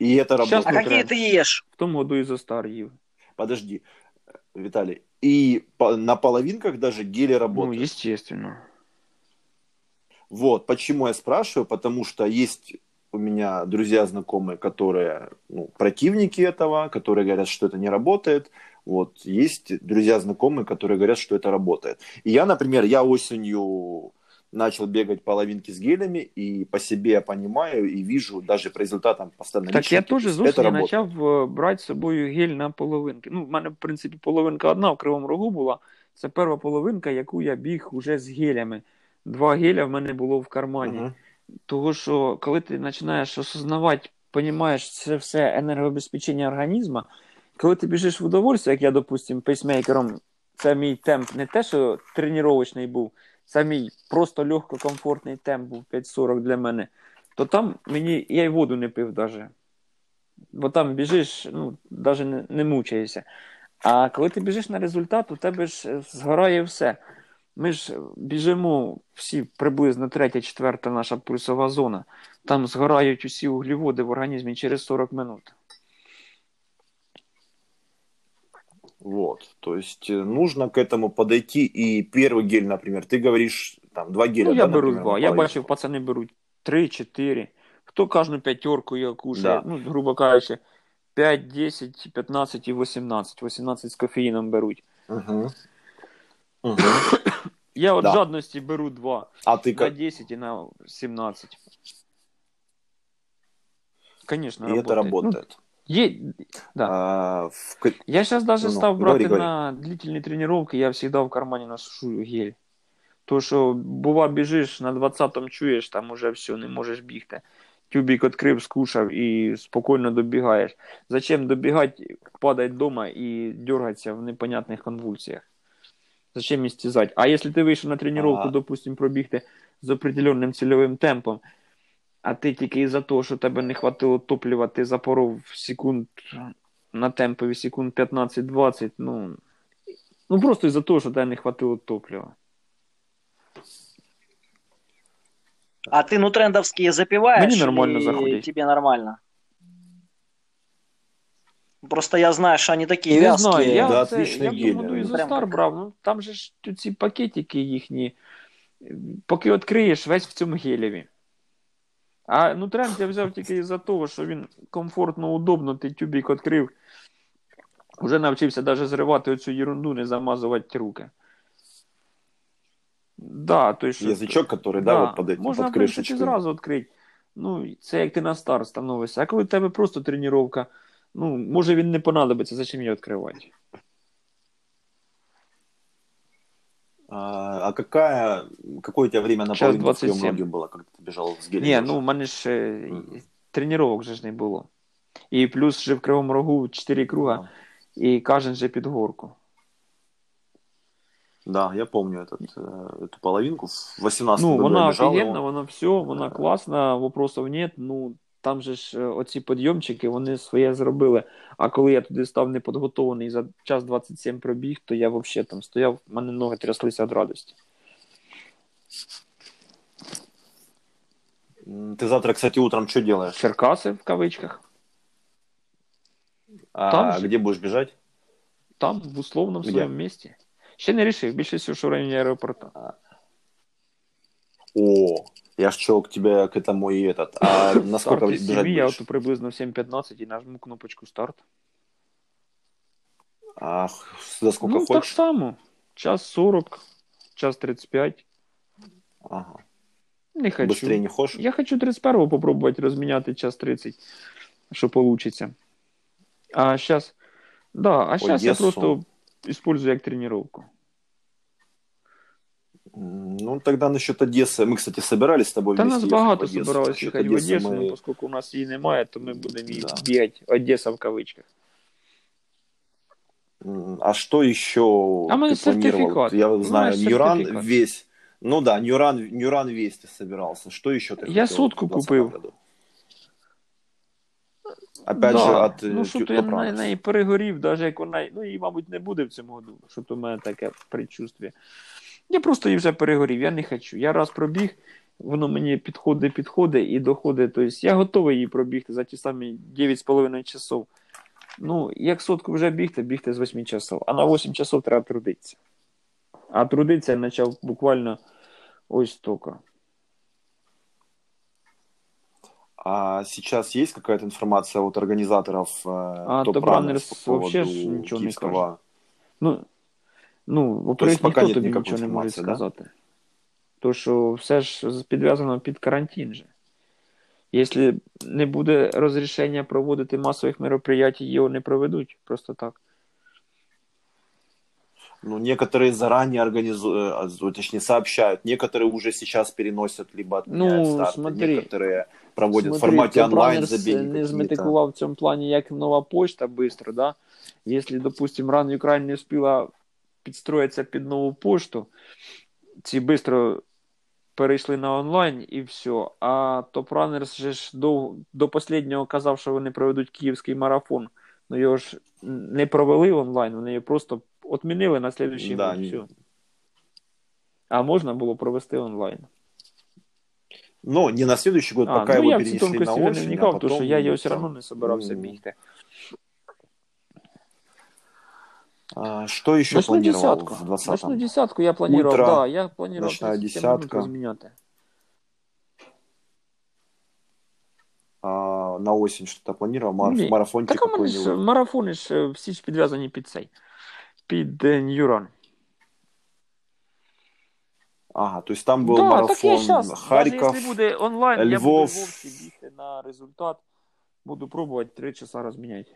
И это Щас работает. А Ну, какие ты ешь? В тому году ізостар їв. Подожди, Виталий. И по- на половинках даже гели Ну, работают. естественно. Вот, почему я спрашиваю, потому что есть у меня друзья знакомые, которые ну, противники этого, которые говорят, что это не работает. Вот, есть друзья знакомые, которые говорят, что это работает. И я, например, я осенью начал бегать половинки с гелями, и по себе я понимаю и вижу даже по результатам постоянно. Так я теж з осені почав е, брати з собою гель на половинки. Ну, в мене, в принципі, половинка одна в Кривому Рогу була. Це перша половинка, яку я біг уже з гелями. Два геля в мене було в кармані. Мгм. Того, що коли ти починаєш осознавати, розумієш, це все енергообезпечення організму, коли ти біжиш в удовольствие, як я, допустим, пейсмейкером, це мій темп не те, що тренувальний був, це мій просто легко комфортний темп був 5.40 для мене, то там мені я й воду не пив даже. Бо там біжиш, ну, навіть не, не мучаєшся. А коли ти біжиш на результат, у тебе ж е, згорає все. Ми ж біжимо всі приблизно третя, четверта наша пульсова зона. Там згорають усі углеводи в організмі через 40 минут. Вот, то есть э, нужно к этому подойти. И первый гель, например, ты говоришь, там, два геля, ну, я да, беру например, два. на Я половинку? бачив, пацани беруть три, чотири. Хто кожну п'ятерку я кушає, Да. ну, грубо кажучи, 5, 10, 15 і 18. 18 з кофеїном беруть. Угу. Угу. Я от Да. жадності беру 2. А ты На как? 10 і на 17. Конечно, И это работает. Ну, Є, да. А, в Я сейчас даже Ну-ну, став брати говори. на длительні тренування, я всегда в кармані ношу гель. То, що бува біжиш, на 20-му чуєш, там уже все, не можеш бігти. Тюбік відкрив, скушав і спокійно добігаєш. Зачем добігати, падати вдома і дергатися в непонятних конвульсіях? Зачем істязати? А якщо ти вийшов на тренування, Ага. допустим, пробігти з определенним цільовим темпом, а ти тільки із-за того, що тебе не хватило топлива, ти запоров секунд на темпові секунд 15-20, ну, ну просто із-за того, що тебе не хватило топлива. А ты нутрендовские запиваешь? Мне нормально или заходит. тебе нормально? Просто я знаю, что они такие Не вязкие. знаю, я, Да, це, я гель. тому году і за стар брав, ну там же ж ці пакетики їхні, поки відкриєш, весь в цьому гелеві. А ну тренд я взяв тільки із-за того, що він комфортно, удобно, ти тюбік відкрив. Вже навчився навіть зривати оцю ерунду, не замазувати руки. Да, то що, язычок, который, да, вот под этим, можна, под в принципі, крышечкой. зразу відкрити. Ну, це як ти на стар становишся. А коли в тебе просто тренування, ну, може він не понадобиться, зачем її відкривати? А, а какая, какое у тебя время на Час половину в 27. ноги было, когда ты бежал с гелем? Ні, уже? ну в мене ж е, Мгм. тренувань же ж не було. І плюс же в Кривому Рогу 4 круга, і кожен же під горку. Да, я помню этот, э, эту половинку. В 18 Ну, году вона я бежал офігенна, его. вона все, вона Да. класна, вопросов нет. Ну, там же ж е, оці підйомчики, вони своє зробили. А коли я туди став неподготований за час 27 пробіг, то я взагалі там стояв, в мене ноги тряслися від радості. Ты завтра, кстати, утром что делаешь? Черкаси в кавичках. А Там же. где будешь бежать? Там, в условному Где? своєму місті. Ще не рішив, більше всього, що в районі аеропорта. О, я ж чел к тебе к этому и этот. А на *laughs* сколько Старт із бежать сім'ї, я будешь? от приблизно в 7.15 і нажму кнопочку старт. А за сколько ну, так хочешь? само. Час 40, час 35. Ага. Не хочу. Быстрее не хочешь? Я хочу 31-го попробувати розміняти час 30, що вийде. А зараз, да, а зараз я Одесу. просто использую як тренировку. М, Ну, тогда насчет Одессы. Мы, кстати, собирались с тобой Та вместе нас ехать в багато Одессу. собиралось Насчет їхати в Одессы Одесу, мы- але оскільки у нас її немає, то ми будемо її Да. бігати Одеса в кавичках. М, А что еще А мы ты сертификат. планировал? Я Ну, знаю, наш Ньюран сертификат. весь. Ну да, Ньюран, Ньюран весь ты собирался. Что еще ты Я хотел сотку в 2020 купил. году? Опять же, от ну, э, що то Тю- я Топранос. на неї перегорів, навіть як вона, ну її, мабуть, не буде в цьому году, що то в мене таке предчувствие. Я просто її вже перегорів, я не хочу. Я раз пробіг, воно мені підходить, підходить і доходить. Тобто я готовий її пробігти за ті самі 9,5 часов. Ну, як сотку вже бігти, бігти з 8 часов. А на 8 часов треба трудитися. А трудитися я почав буквально ось тільки. А сейчас есть какая-то информация от организаторов э, А Топ Топ Раннерс Раннерс по вообще ж нічого не киевского? Ну, ну То во-первых, есть пока ніхто нет тобі ніякої нічого не може інформації, да? сказати. То, що все ж з- підв'язано під карантин же. Якщо не буде розрішення проводити масових мероприятий, його не проведуть просто так. Ну, некоторые заранее организуют, точнее, сообщают. Некоторые уже сейчас переносят, либо отменяют Ну, старты. смотри. Некоторые проводят в Смотри, формате Топ онлайн Раннерс забеги не какие-то. зметикував в цьому плані, як нова почта быстро, да? Якщо, допустим, Run Ukraine не встигла підстроїтися під нову пошту, ці швидко перейшли на онлайн і все. А Runners же ж до, до останнього казав, що вони проведуть київський марафон. Ну його ж не провели онлайн, вони його просто відмінили на слідуючий Да, год. Все. А можна було провести онлайн. Но не на следующий год, А, пока ну его перенесли на осень, а вникав, потом... тому що я його все там, одно не собирався м, бігти. Что еще Ночну планировал десятку. в Ночну 20-м? десятку я планировал, Ультра, да, я планировал ночная 37 минут десятка. розміняти. на осень что-то планировал? Мар- Ні. Марафончик Так у мене ж какой-нибудь? марафони ж е, всі ж підв'язані під цей. Під е, Ньюрон. Ага, то есть там был Да, так я марафон щас, Харьков. Даже якщо буде онлайн, я буду в Львов. Вовці бігти на результат. Буду пробувати 3 часа розміняти.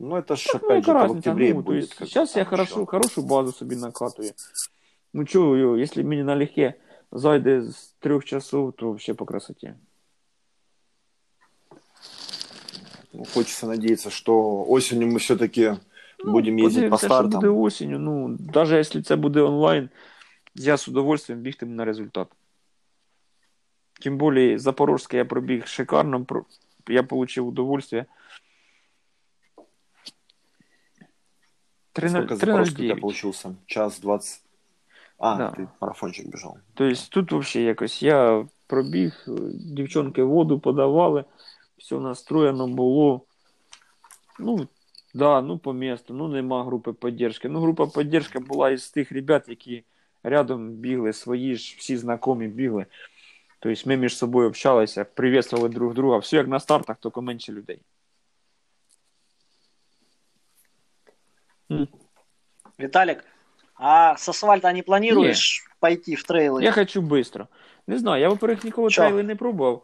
Ну, это ж Так, ну, опять же яка в разниця? октябре Ну, то будет. есть, как сейчас я там хорошо, ещё. хорошу базу собі накатую. Ну чого, якщо мені налегке зайде з трьох часов, то вообще по красоті. Ну, Хочется надеяться, что осенью мы все-таки Ну, будем ездить по подивимося, що буде стартам. осінню. Ну, навіть якщо це буде онлайн, я з удовольствием бігтиму на результат. Тим більше Запорожський я пробіг шикарно, про- я отримав удовольствие. Три на- Сколько у тебя получился? Час двадцать. А, Да. ты марафончик бежал. Тобто тут взагалі якось я пробіг, дівчонки воду подавали, все настроєно було. Ну, да, ну по місту, ну нема групи підтримки. Ну, група підтримки була із тих ребят, які рядом бігли, свої ж всі знайомі бігли. Тобто ми між собою общалися, привітствували друг друга. Все як на стартах, тільки менше людей. Виталик, а с асфальта не планируешь пойти в трейлы? Я хочу быстро. Не знаю, я, во-первых, ніколи Чо? трейли не пробував.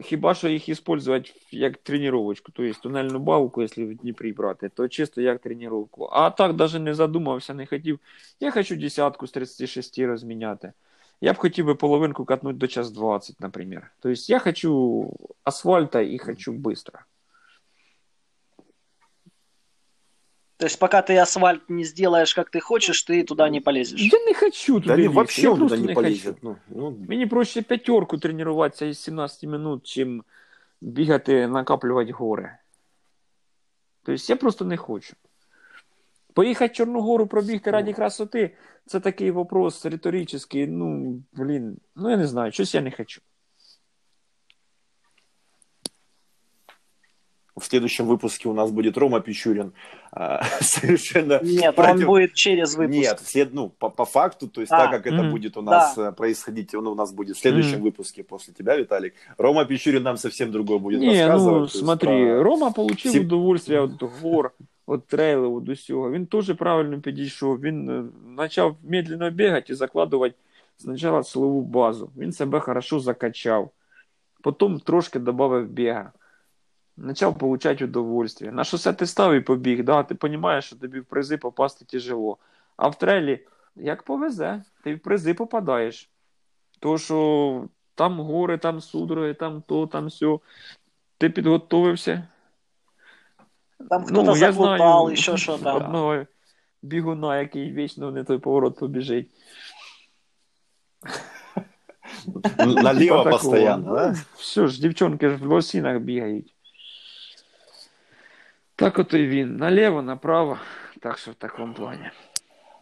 Хіба що їх використовувати як тренувачку, тобто тунельну балку, якщо в Дніпрі брати, то чисто як тренування. А так навіть не задумався, не хотів. Я хочу десятку з 36 розміняти. Я б хотів би половинку катнути до час 20, наприклад. Тобто я хочу асфальта і хочу быстро. То есть пока ты асфальт не сделаешь, как ты хочешь, ты туда не полезешь. Я не хочу туди Да они лізти, вообще я он туда просто не хочу. полезет. Ну, ну, Мені проще п'ятерку тренуватися із 17 минут, чим бігати, накаплювати гори. Тобто я просто не хочу. Поїхати Чорногору пробігти раді красоти це такий вопрос риторичний. Ну, блін, ну я не знаю, щось я не хочу. в следующем выпуске у нас будет Рома Пичурин. А, *laughs* Совершенно Нет, против- он будет через выпуск. Нет, след, ну, по, по факту, то есть А, так как это мгм, будет у нас э, происходить, он у нас будет в следующем выпуске после тебя, Виталик. Рома Пичурин нам совсем другое будет Не, рассказывать. ну то есть смотри, про- Рома получив всі- удовольствие від гор, від трейлів, від усього. Він теж правильно підійшов. Він е, почав медленно бігати і закладувати спочатку силову базу. Він себе хорошо закачав. Потім трошки додав біга. Почав получати удовольствие. На шосе ти став і побіг, да? ти розумієш, що тобі в призи попасти тяжело. А в трейлі, як повезе, ти в призи попадаєш. То, що там гори, там судороги, там то, там все. Ти підготовився. Там Ну, кто-то я заплутал, знаю еще что-то. Одного бігуна, який вічно не той поворот побіжить. Налево Такого. постоянно, да? Все ж, дівчонки ж в лосінах бігають. Так ото і він. Наліво, направо. Так що в такому плані.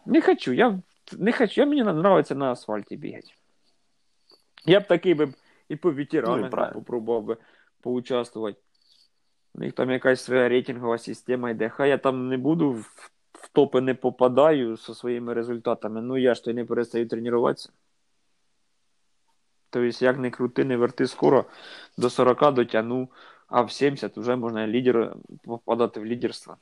Не хочу, я не хочу. Я мені подобається на асфальті бігати. Я б такий би і по Ну, ветеранах правильно. попробував би поучаствувати. У них там якась своя рейтингова система йде. Хай я там не буду в, в топи не попадаю зі своїми результатами. Ну я ж то й не перестаю тренуватися. Тобто, як не крути, не верти скоро, до 40 дотягну, а в 70 вже можна лідер, попадати в лідерство.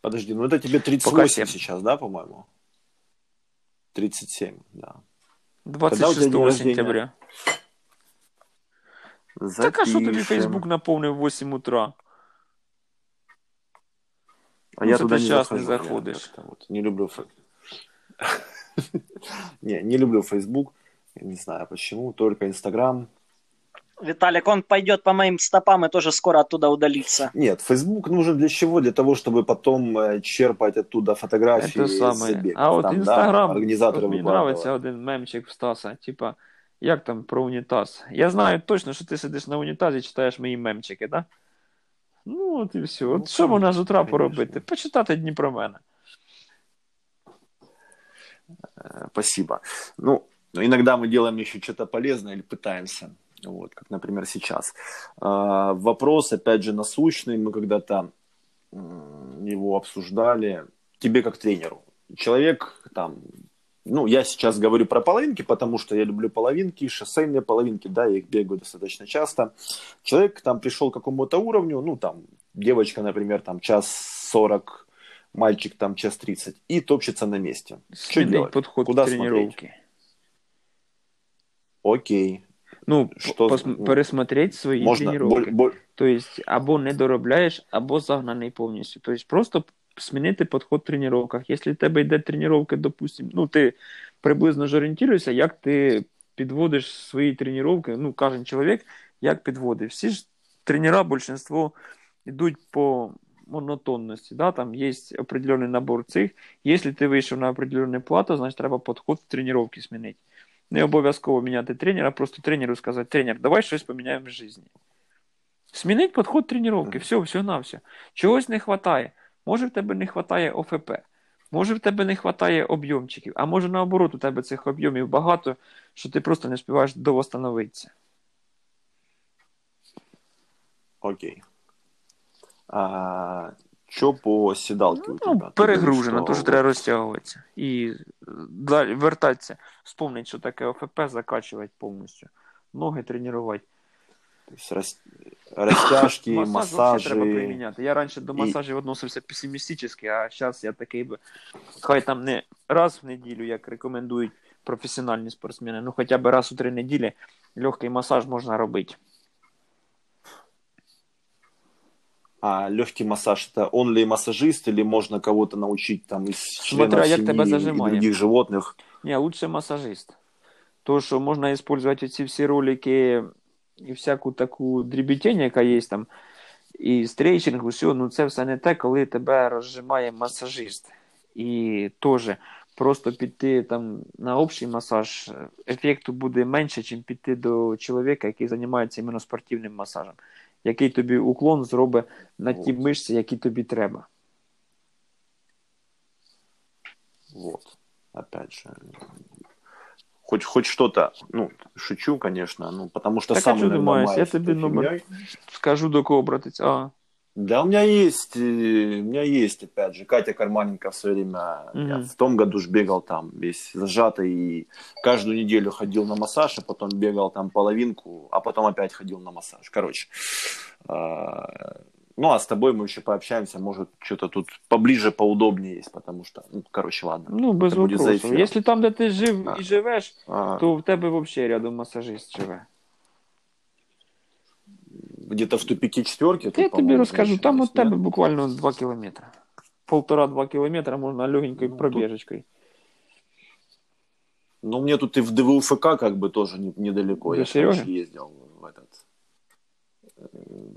Подожди, ну это тебе 38 Пока семь. сейчас, да, по-моему? 37, да. 26 день рождения? сентября. Так а що тобі Фейсбук наповнив в 8 утра? А Ну, я це туда ти не щас не захожу, я заходиш. как-то вот не люблю фе- *laughs* Не, не люблю Facebook. Я Не знаю почему, только Инстаграм. Виталик, он пойдет по моим стопам и тоже скоро оттуда удалится. Нет, Facebook нужен для чего? Для того, чтобы потом э, черпать оттуда фотографии Это с самое. забегов. А от Там, да, Інстаграм, организаторы от мені выкладывают. подобається один мемчик в Стаса, типа, як там про унітаз. Я знаю точно, що ти сидиш на унітазі і читаєш мої мемчики, да? Ну, от і все. От Ну, що можна з утра конечно. поробити? Почитати дні про мене. Э, Спасибо. Ну, иногда мы делаем еще что-то полезное или пытаемся. Вот, как, например, сейчас. А, Вопрос, опять же, насущный. Мы когда-то его обсуждали. Тебе как тренеру. Человек там ну, я сейчас говорю про половинки, потому что я люблю половинки, шоссейные половинки, да, я их бегаю достаточно часто. Человек там пришел к какому-то уровню, ну, там, девочка, например, там, час сорок, мальчик там час тридцать, и топчется на месте. Что делать? подход Куда к тренировке. Окей. Ну, Что- пос- пересмотреть свої Можно тренування. боль- боль- Тобто, або не доробляєш, або загнаний повністю. Тобто, просто змінити підход в тренуваннях. Якщо в тебе йде тренування, допустим, ну ти приблизно ж орієнтуєшся, як ти підводиш свої тренування, ну, кожен чоловік, як підводить. Всі ж тренера, більшинство йдуть по монотонності, да, там є определенний набор цих. Якщо ти вийшов на определенну плату, значить треба підход в тренування змінити. Не обов'язково міняти тренера, просто тренеру сказати, тренер, давай щось поміняємо в житті. Змінить підход тренування, все, все на все. Чогось не вистачає. Може в тебе не вистачає ОФП, може в тебе не вистачає об'ємчиків, а може наоборот, у тебе цих об'ємів багато, що ти просто не співаєш довостановитися. Окей. А, что по седалке у тебя? Ну, перегружено, дуже треба розтягуватися. І е, далі вертатися, вспомнити, що таке ОФП, закачувати повністю. Ноги тренувати. то есть рас- Масаж треба приміняти. Я раніше до І- масажів відносився песимістично, а зараз я такий би. Хай там не раз в неділю, як рекомендують професіональні спортсмени, ну хоча б раз у три неділі легкий масаж можна робити. А легкий массаж это он ли массажист или можно кого-то научить там из Смотря, як тебе семьи и зажимає. других животных? Ні, лучше масажист. То, що можна використовувати ці всі ролики і всяку таку дрібітень, яка є там, і стрейчинг, усе, ну це все не те, коли тебе розжимає масажист. І теж просто піти там на общий масаж, ефекту буде менше, ніж піти до чоловіка, який займається іменно спортивним масажем, який тобі уклон зробить на ті Вот. мишці, які тобі треба. Вот. Опять же. Хоть, хоть что-то, ну, шучу, конечно, ну, потому что Так, сам что иногда думаешь, я тобі номер- фигней. Скажу до кого обратиться. А, Да, у меня есть, э, у меня есть, опять же, Катя Карманенко в свое время, я Мгм. в том году ж бегал там весь зажатый, и каждую неделю ходил на массаж, а потом бегал там половинку, а потом опять ходил на массаж. Короче, а, ну, а с тобой мы еще пообщаемся, может, что-то тут поближе, поудобнее есть, потому что, ну, короче, ладно. Ну, без Це буде за вопросу. ефіром. Якщо там, де ти жив А. і живеш, А, то в тебе взагалі рядом масажист живе. где-то в тупике четверки. Я тут, тобі по-моему, розкажу, женщина там есть, від тебе нет? буквально 2 кілометри. Полтора-два кілометра можна легенькою Ну, пробіжечкою. Ну, мне тут и в ДВУФК как бы тоже не- недалеко. До я ж раньше Серёги? ездил в этот... э,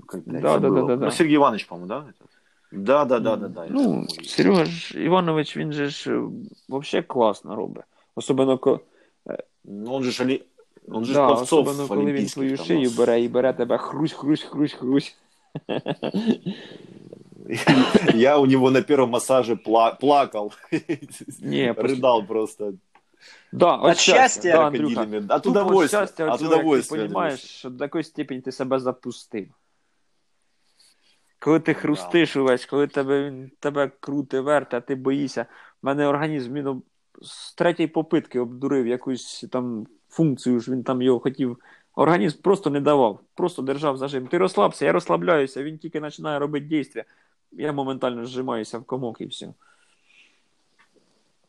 Как, блядь, Да, да, забыл. да, да, да. Ну, Сергей Иванович, по-моему, да? этот? Да, да, да, да, да. я Ну, помню. Серега ж Іванович, він же ж взагалі класно робить. Особливо, ко... Ну, он же ж, оли- он же ж да, пловцов особливо коли він олимпийских твою там шию нас. бере і бере тебе хрусь, хрусь, хрусь, хрусь. *laughs* Я у него на первом массаже пла- плакал. *laughs* Ні, *laughs* просто- Рыдал просто. Да, От щастя. да, Андрюха. крокодилями. От Тупо удовольствия. щастя От от цього, як ти удовольствия. розумієш, що до такої степені ти себе запустив. Коли ти хрустиш увесь, коли тебе, він тебе крути верте, а ти боїшся. У мене організм він об- з третьої попитки обдурив якусь там функцію, ж він там його хотів. Організм просто не давав, просто держав зажим. Ти розслабся, я розслабляюся, він тільки починає робити дійства. Я моментально зжимаюся в комок і все.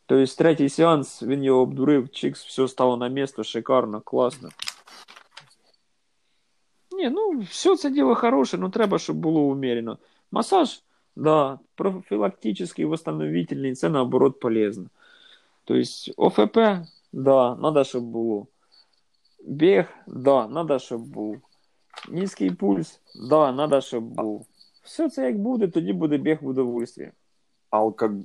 Тобто третій сеанс, він його обдурив, чикс, все стало на місце, шикарно, класно. Ні, ну, все це діло хороше, ну треба, щоб було умерено. Масаж, да, профілактичний, восстановительний, це наоборот полезно. Тобто ОФП, да, надо, щоб було. Біг, да, надо, щоб був. Низький пульс, да, надо, щоб був. Все це як буде, тоді буде біг в удовольствие. Алко-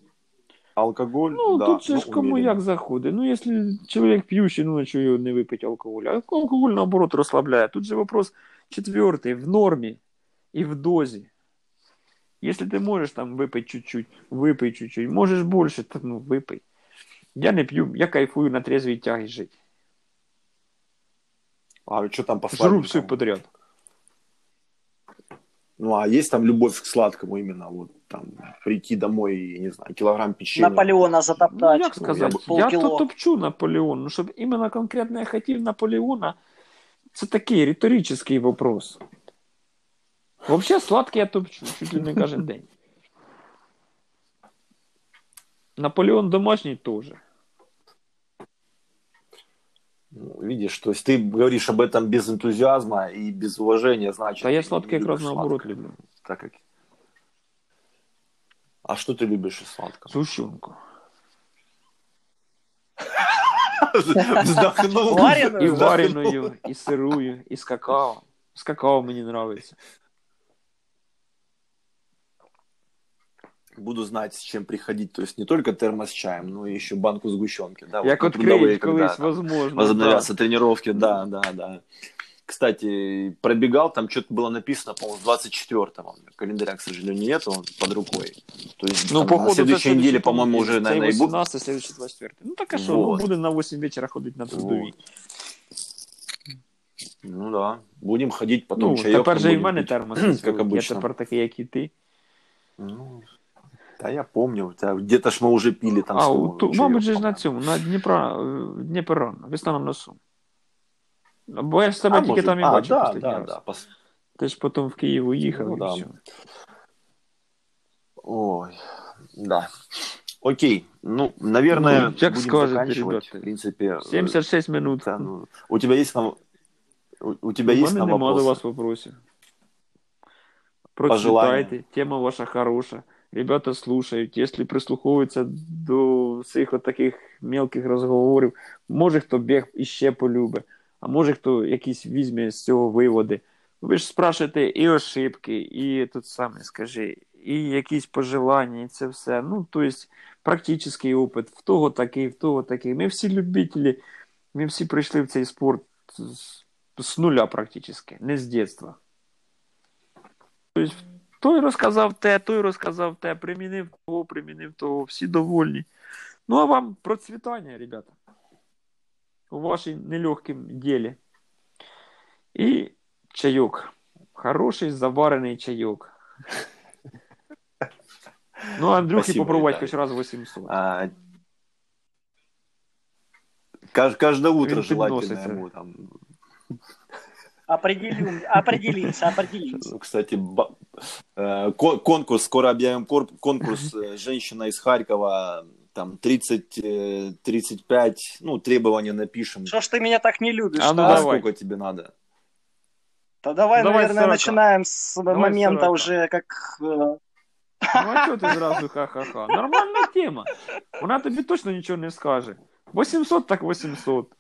Алкоголь, Ну, да, тут же ну, ж кому умеренно. як заходить. Ну, якщо чоловік п'ющий, ну, на чого його не випить алкоголь? А алкоголь, наоборот, розслабляє. Тут же вопрос четвертий, в нормі і в дозі. Якщо ти можеш там випити чуть-чуть, випий чуть-чуть, можеш більше, то ну, випий. Я не п'ю, я кайфую на трезвій тягі жити. А что там по Жру слабенькому? все подряд. Ну, а есть там любовь к сладкому именно, вот там прийти домой и, не знаю, килограмм печенья. Наполеона Ну, затоптать. як сказати, я я, полкіло. то топчу Наполеон. Ну, щоб іменно конкретно я хотів Наполеона, це такий риторичний вопрос. Взагалі, сладкий я топчу, чуть ли не кожен день. Наполеон домашній теж. Ну, видишь, то есть ты говоришь об этом без энтузиазма и без уважения, значит. Та я ты сладкий не якраз любишь наоборот сладкое. люблю. Так как... А что ты любишь из сладкого? Сущенку. *laughs* Вздохнул. Вареную? І Вздохнул. вареною, і сирую, і з какао. З какао мені подобається. Буду знать, с чем приходить. То есть не только термос с чаем, но и еще банку сгущенки. Да, Як вот на трудовые, відкриють когда колись, там возможно. возобновятся тренировки, да, да, да. Кстати, пробегал, там что-то было написано, по-моему, 24-го. Календаря, к сожалению, нет, он под рукой. То есть Ну, там, походу, на следующей це неделе, следующий по-моему, уже, понеділок. наверное, Це и будет. 18, следующий 24. Ну, так а що, Вот. ну, буде на 8 вечора ходити на трудовій. Ну да. Будем ходить потом Ну, чаек тепер же і в будем мене пить. термос. *clears throat* Как Я обычно. тепер такий, як і ти. Ну, да, я помню. у тебя Где-то ж мы уже пили там. а, с у, тобой ту, чаек, мабуть, же ж на по-моему. цьому, на Дніпра, е, Дніпр рано, весна на носу. Бо я ж А, тебе тільки может, там і а, бачив да, останній да, раз. да. пос- Ти ж потім в Київ уїхав Ну, і да. все. Ой, да. Окей, ну, наверное, Ну, как будем скажете, заканчивать. ребята. В принципе, э, 76 минут. да, ну, у тебя есть нам, у, у тебя У есть мене нам нема до вопросы? вас вопросів. Пожелання. Прочитайте, тема ваша хороша. Ребята слушають, якщо прислуховуються до всіх таких мелких розговорів, може хто біг іще полюбить, а може хто якісь візьме з цього виводи. Ви ж спрашуєте і ошибки, і тут саме скажи, і якісь пожелання, і це все. Ну, тобто, практичний опит, в того такий, в того такий. Ми всі любителі, ми всі прийшли в цей спорт з, з нуля практично, не з дитинства. Тобто, той розказав те, той розказав те, примінив того, примінив того, всі довольні. Ну, а вам процвітання, ребята, у вашій нелегкім ділі. І чайок. Хороший заварений чайок. Ну, Андрюхи Спасибо, попробувати Віталій. хоч раз 800. А, кажд- каждое утро Він желательно підноситься. ему там. Определим, определимся, определимся. Ну, Кстати, э, ко- конкурс, скоро объявим конкурс э, «Женщина из Харькова», там 30, э, 35, ну, требования напишем. Что ж ты меня так не любишь? А ну а? Давай. сколько тебе надо? Да давай, Давай наверное, 40. начинаем с Давай момента 40. уже как... э, Ну, а чого ти зразу ха-ха-ха? Нормальна тема. Вона тобі точно нічого не скаже. 800 так 800.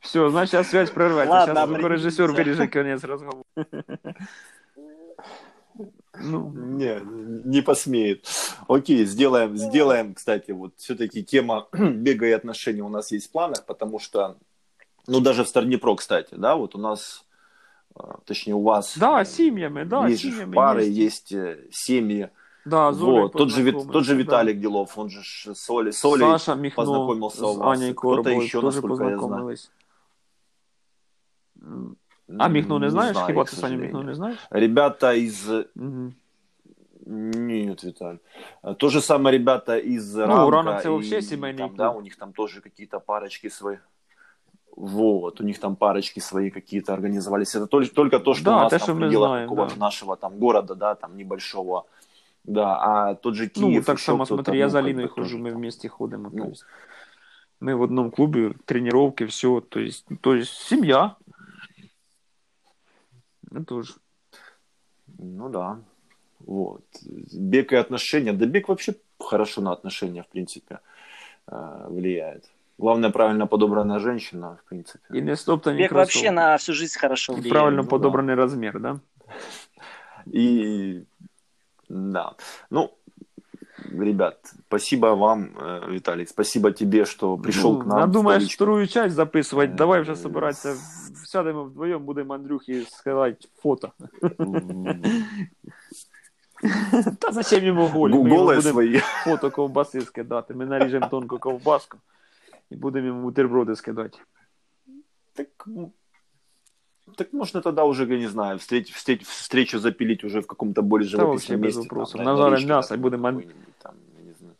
Все, значит, сейчас связь прервется. Ладно, сейчас звукорежиссер вырежет конец разговора. Ну, Не, не посмеет. Окей, сделаем, сделаем, кстати, вот все-таки тема *clears throat* бега и отношений у нас есть в планах, потому что, ну, даже в Старнепро, кстати, да, вот у нас, э, точнее, у вас да, семьями, да, есть семьями пары, есть. есть э, семьи. Да, с Вот, тот же, Вит- тот же да. Виталий Делов, он же ж с Олей, с Олей Саша Михно познакомился с. Аней Кто-то еще, тоже насколько я знаю. познакомились. А Михно не знаешь? знаю, к ти Саню Михно не знаешь? Ребята из... Угу. Нет, Виталь. То же самое ребята из Ну, Ранка. Ранок це и вообще семейный там. Да, у них там тоже какие-то парочки свои. Вот, у них там парочки свои какие-то организовались. Это только, только то, что Да, у нас то, там в пределах какого-то да. нашего там города, да, там небольшого. Да, а тот же Ну, Киев. так еще само, смотри, я ну, за Алиной тоже хожу, мы вместе ходим. Ну. То есть мы в одном клубе, тренировки, все. То есть, то есть семья. Ну, тоже. Ну да. Вот. Бег и отношения. Да бег вообще хорошо на отношения, в принципе, э, влияет. Главное, правильно подобранная женщина, в принципе. И не стоптані Бег вообще на всю жизнь хорошо И влияет. правильно ну подобранный размер, да? И да. Ну, ребят, спасибо вам, э, Виталий. Спасибо тебе, что пришел Ну, к нам. Надумаєш Столичку. вторую часть записувати, Е, давай вже собиратися, сядемо вдвоєм, будемо Андрюхі скидати фото. Та зачем йому голі? Гу- Ми йому Голые будемо свои. фото ковбаси скидати. Ми наріжемо тонку ковбаску і будемо йому бутерброди скидати. Так, м, так можно тогда уже, я не знаю, встреть, встреть, встречу запилить уже в каком-то более живописном без месте. вопросов. там, мясо и будем- там, я не знаю.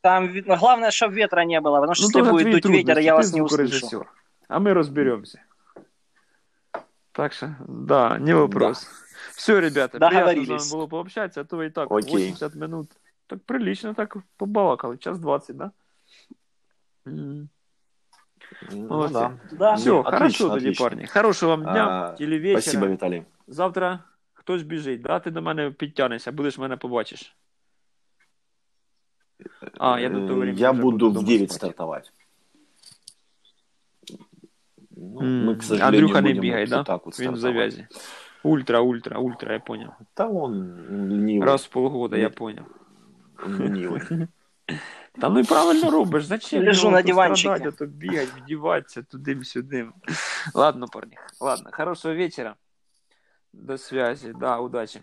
Там ви- главное, чтобы ветра не было, потому что Ну, если будет дуть ветер, я вас не услышу. А мы разберемся. Так что, да, не вопрос. Все, ребята, приятно с вами было пообщаться, а то и так Окей. 80 минут. Так прилично так побалакали, час 20, да? М. Ну, Молодцы. да. Да. Все, Ну, хорошо отлично, тоді, отлично. парні. Хорошого вам дня А, или вечора. Спасибо, Виталий. Завтра хтось біжить, да? Ти до мене підтягнешся, будеш мене побачиш. А, я до того Э, времени Я уже буду буду в дома 9 спать. стартовать. Ну, М, мы, к сожалению, Андрюха не будем бігає, вот да? так вот Він в стартовать. завязі. Ультра, ультра, ультра, я понял. Да он ленивый. Раз в полгода, я Ні. понял. Он ленивый. *laughs* Та ну і правильно робиш. Зачем? Лежу його на то диванчике. страдати, а то бігати, вдіватися тудим-сюдим. Ладно, парні, ладно. Хорошого вечора. До связи. Да, удачи.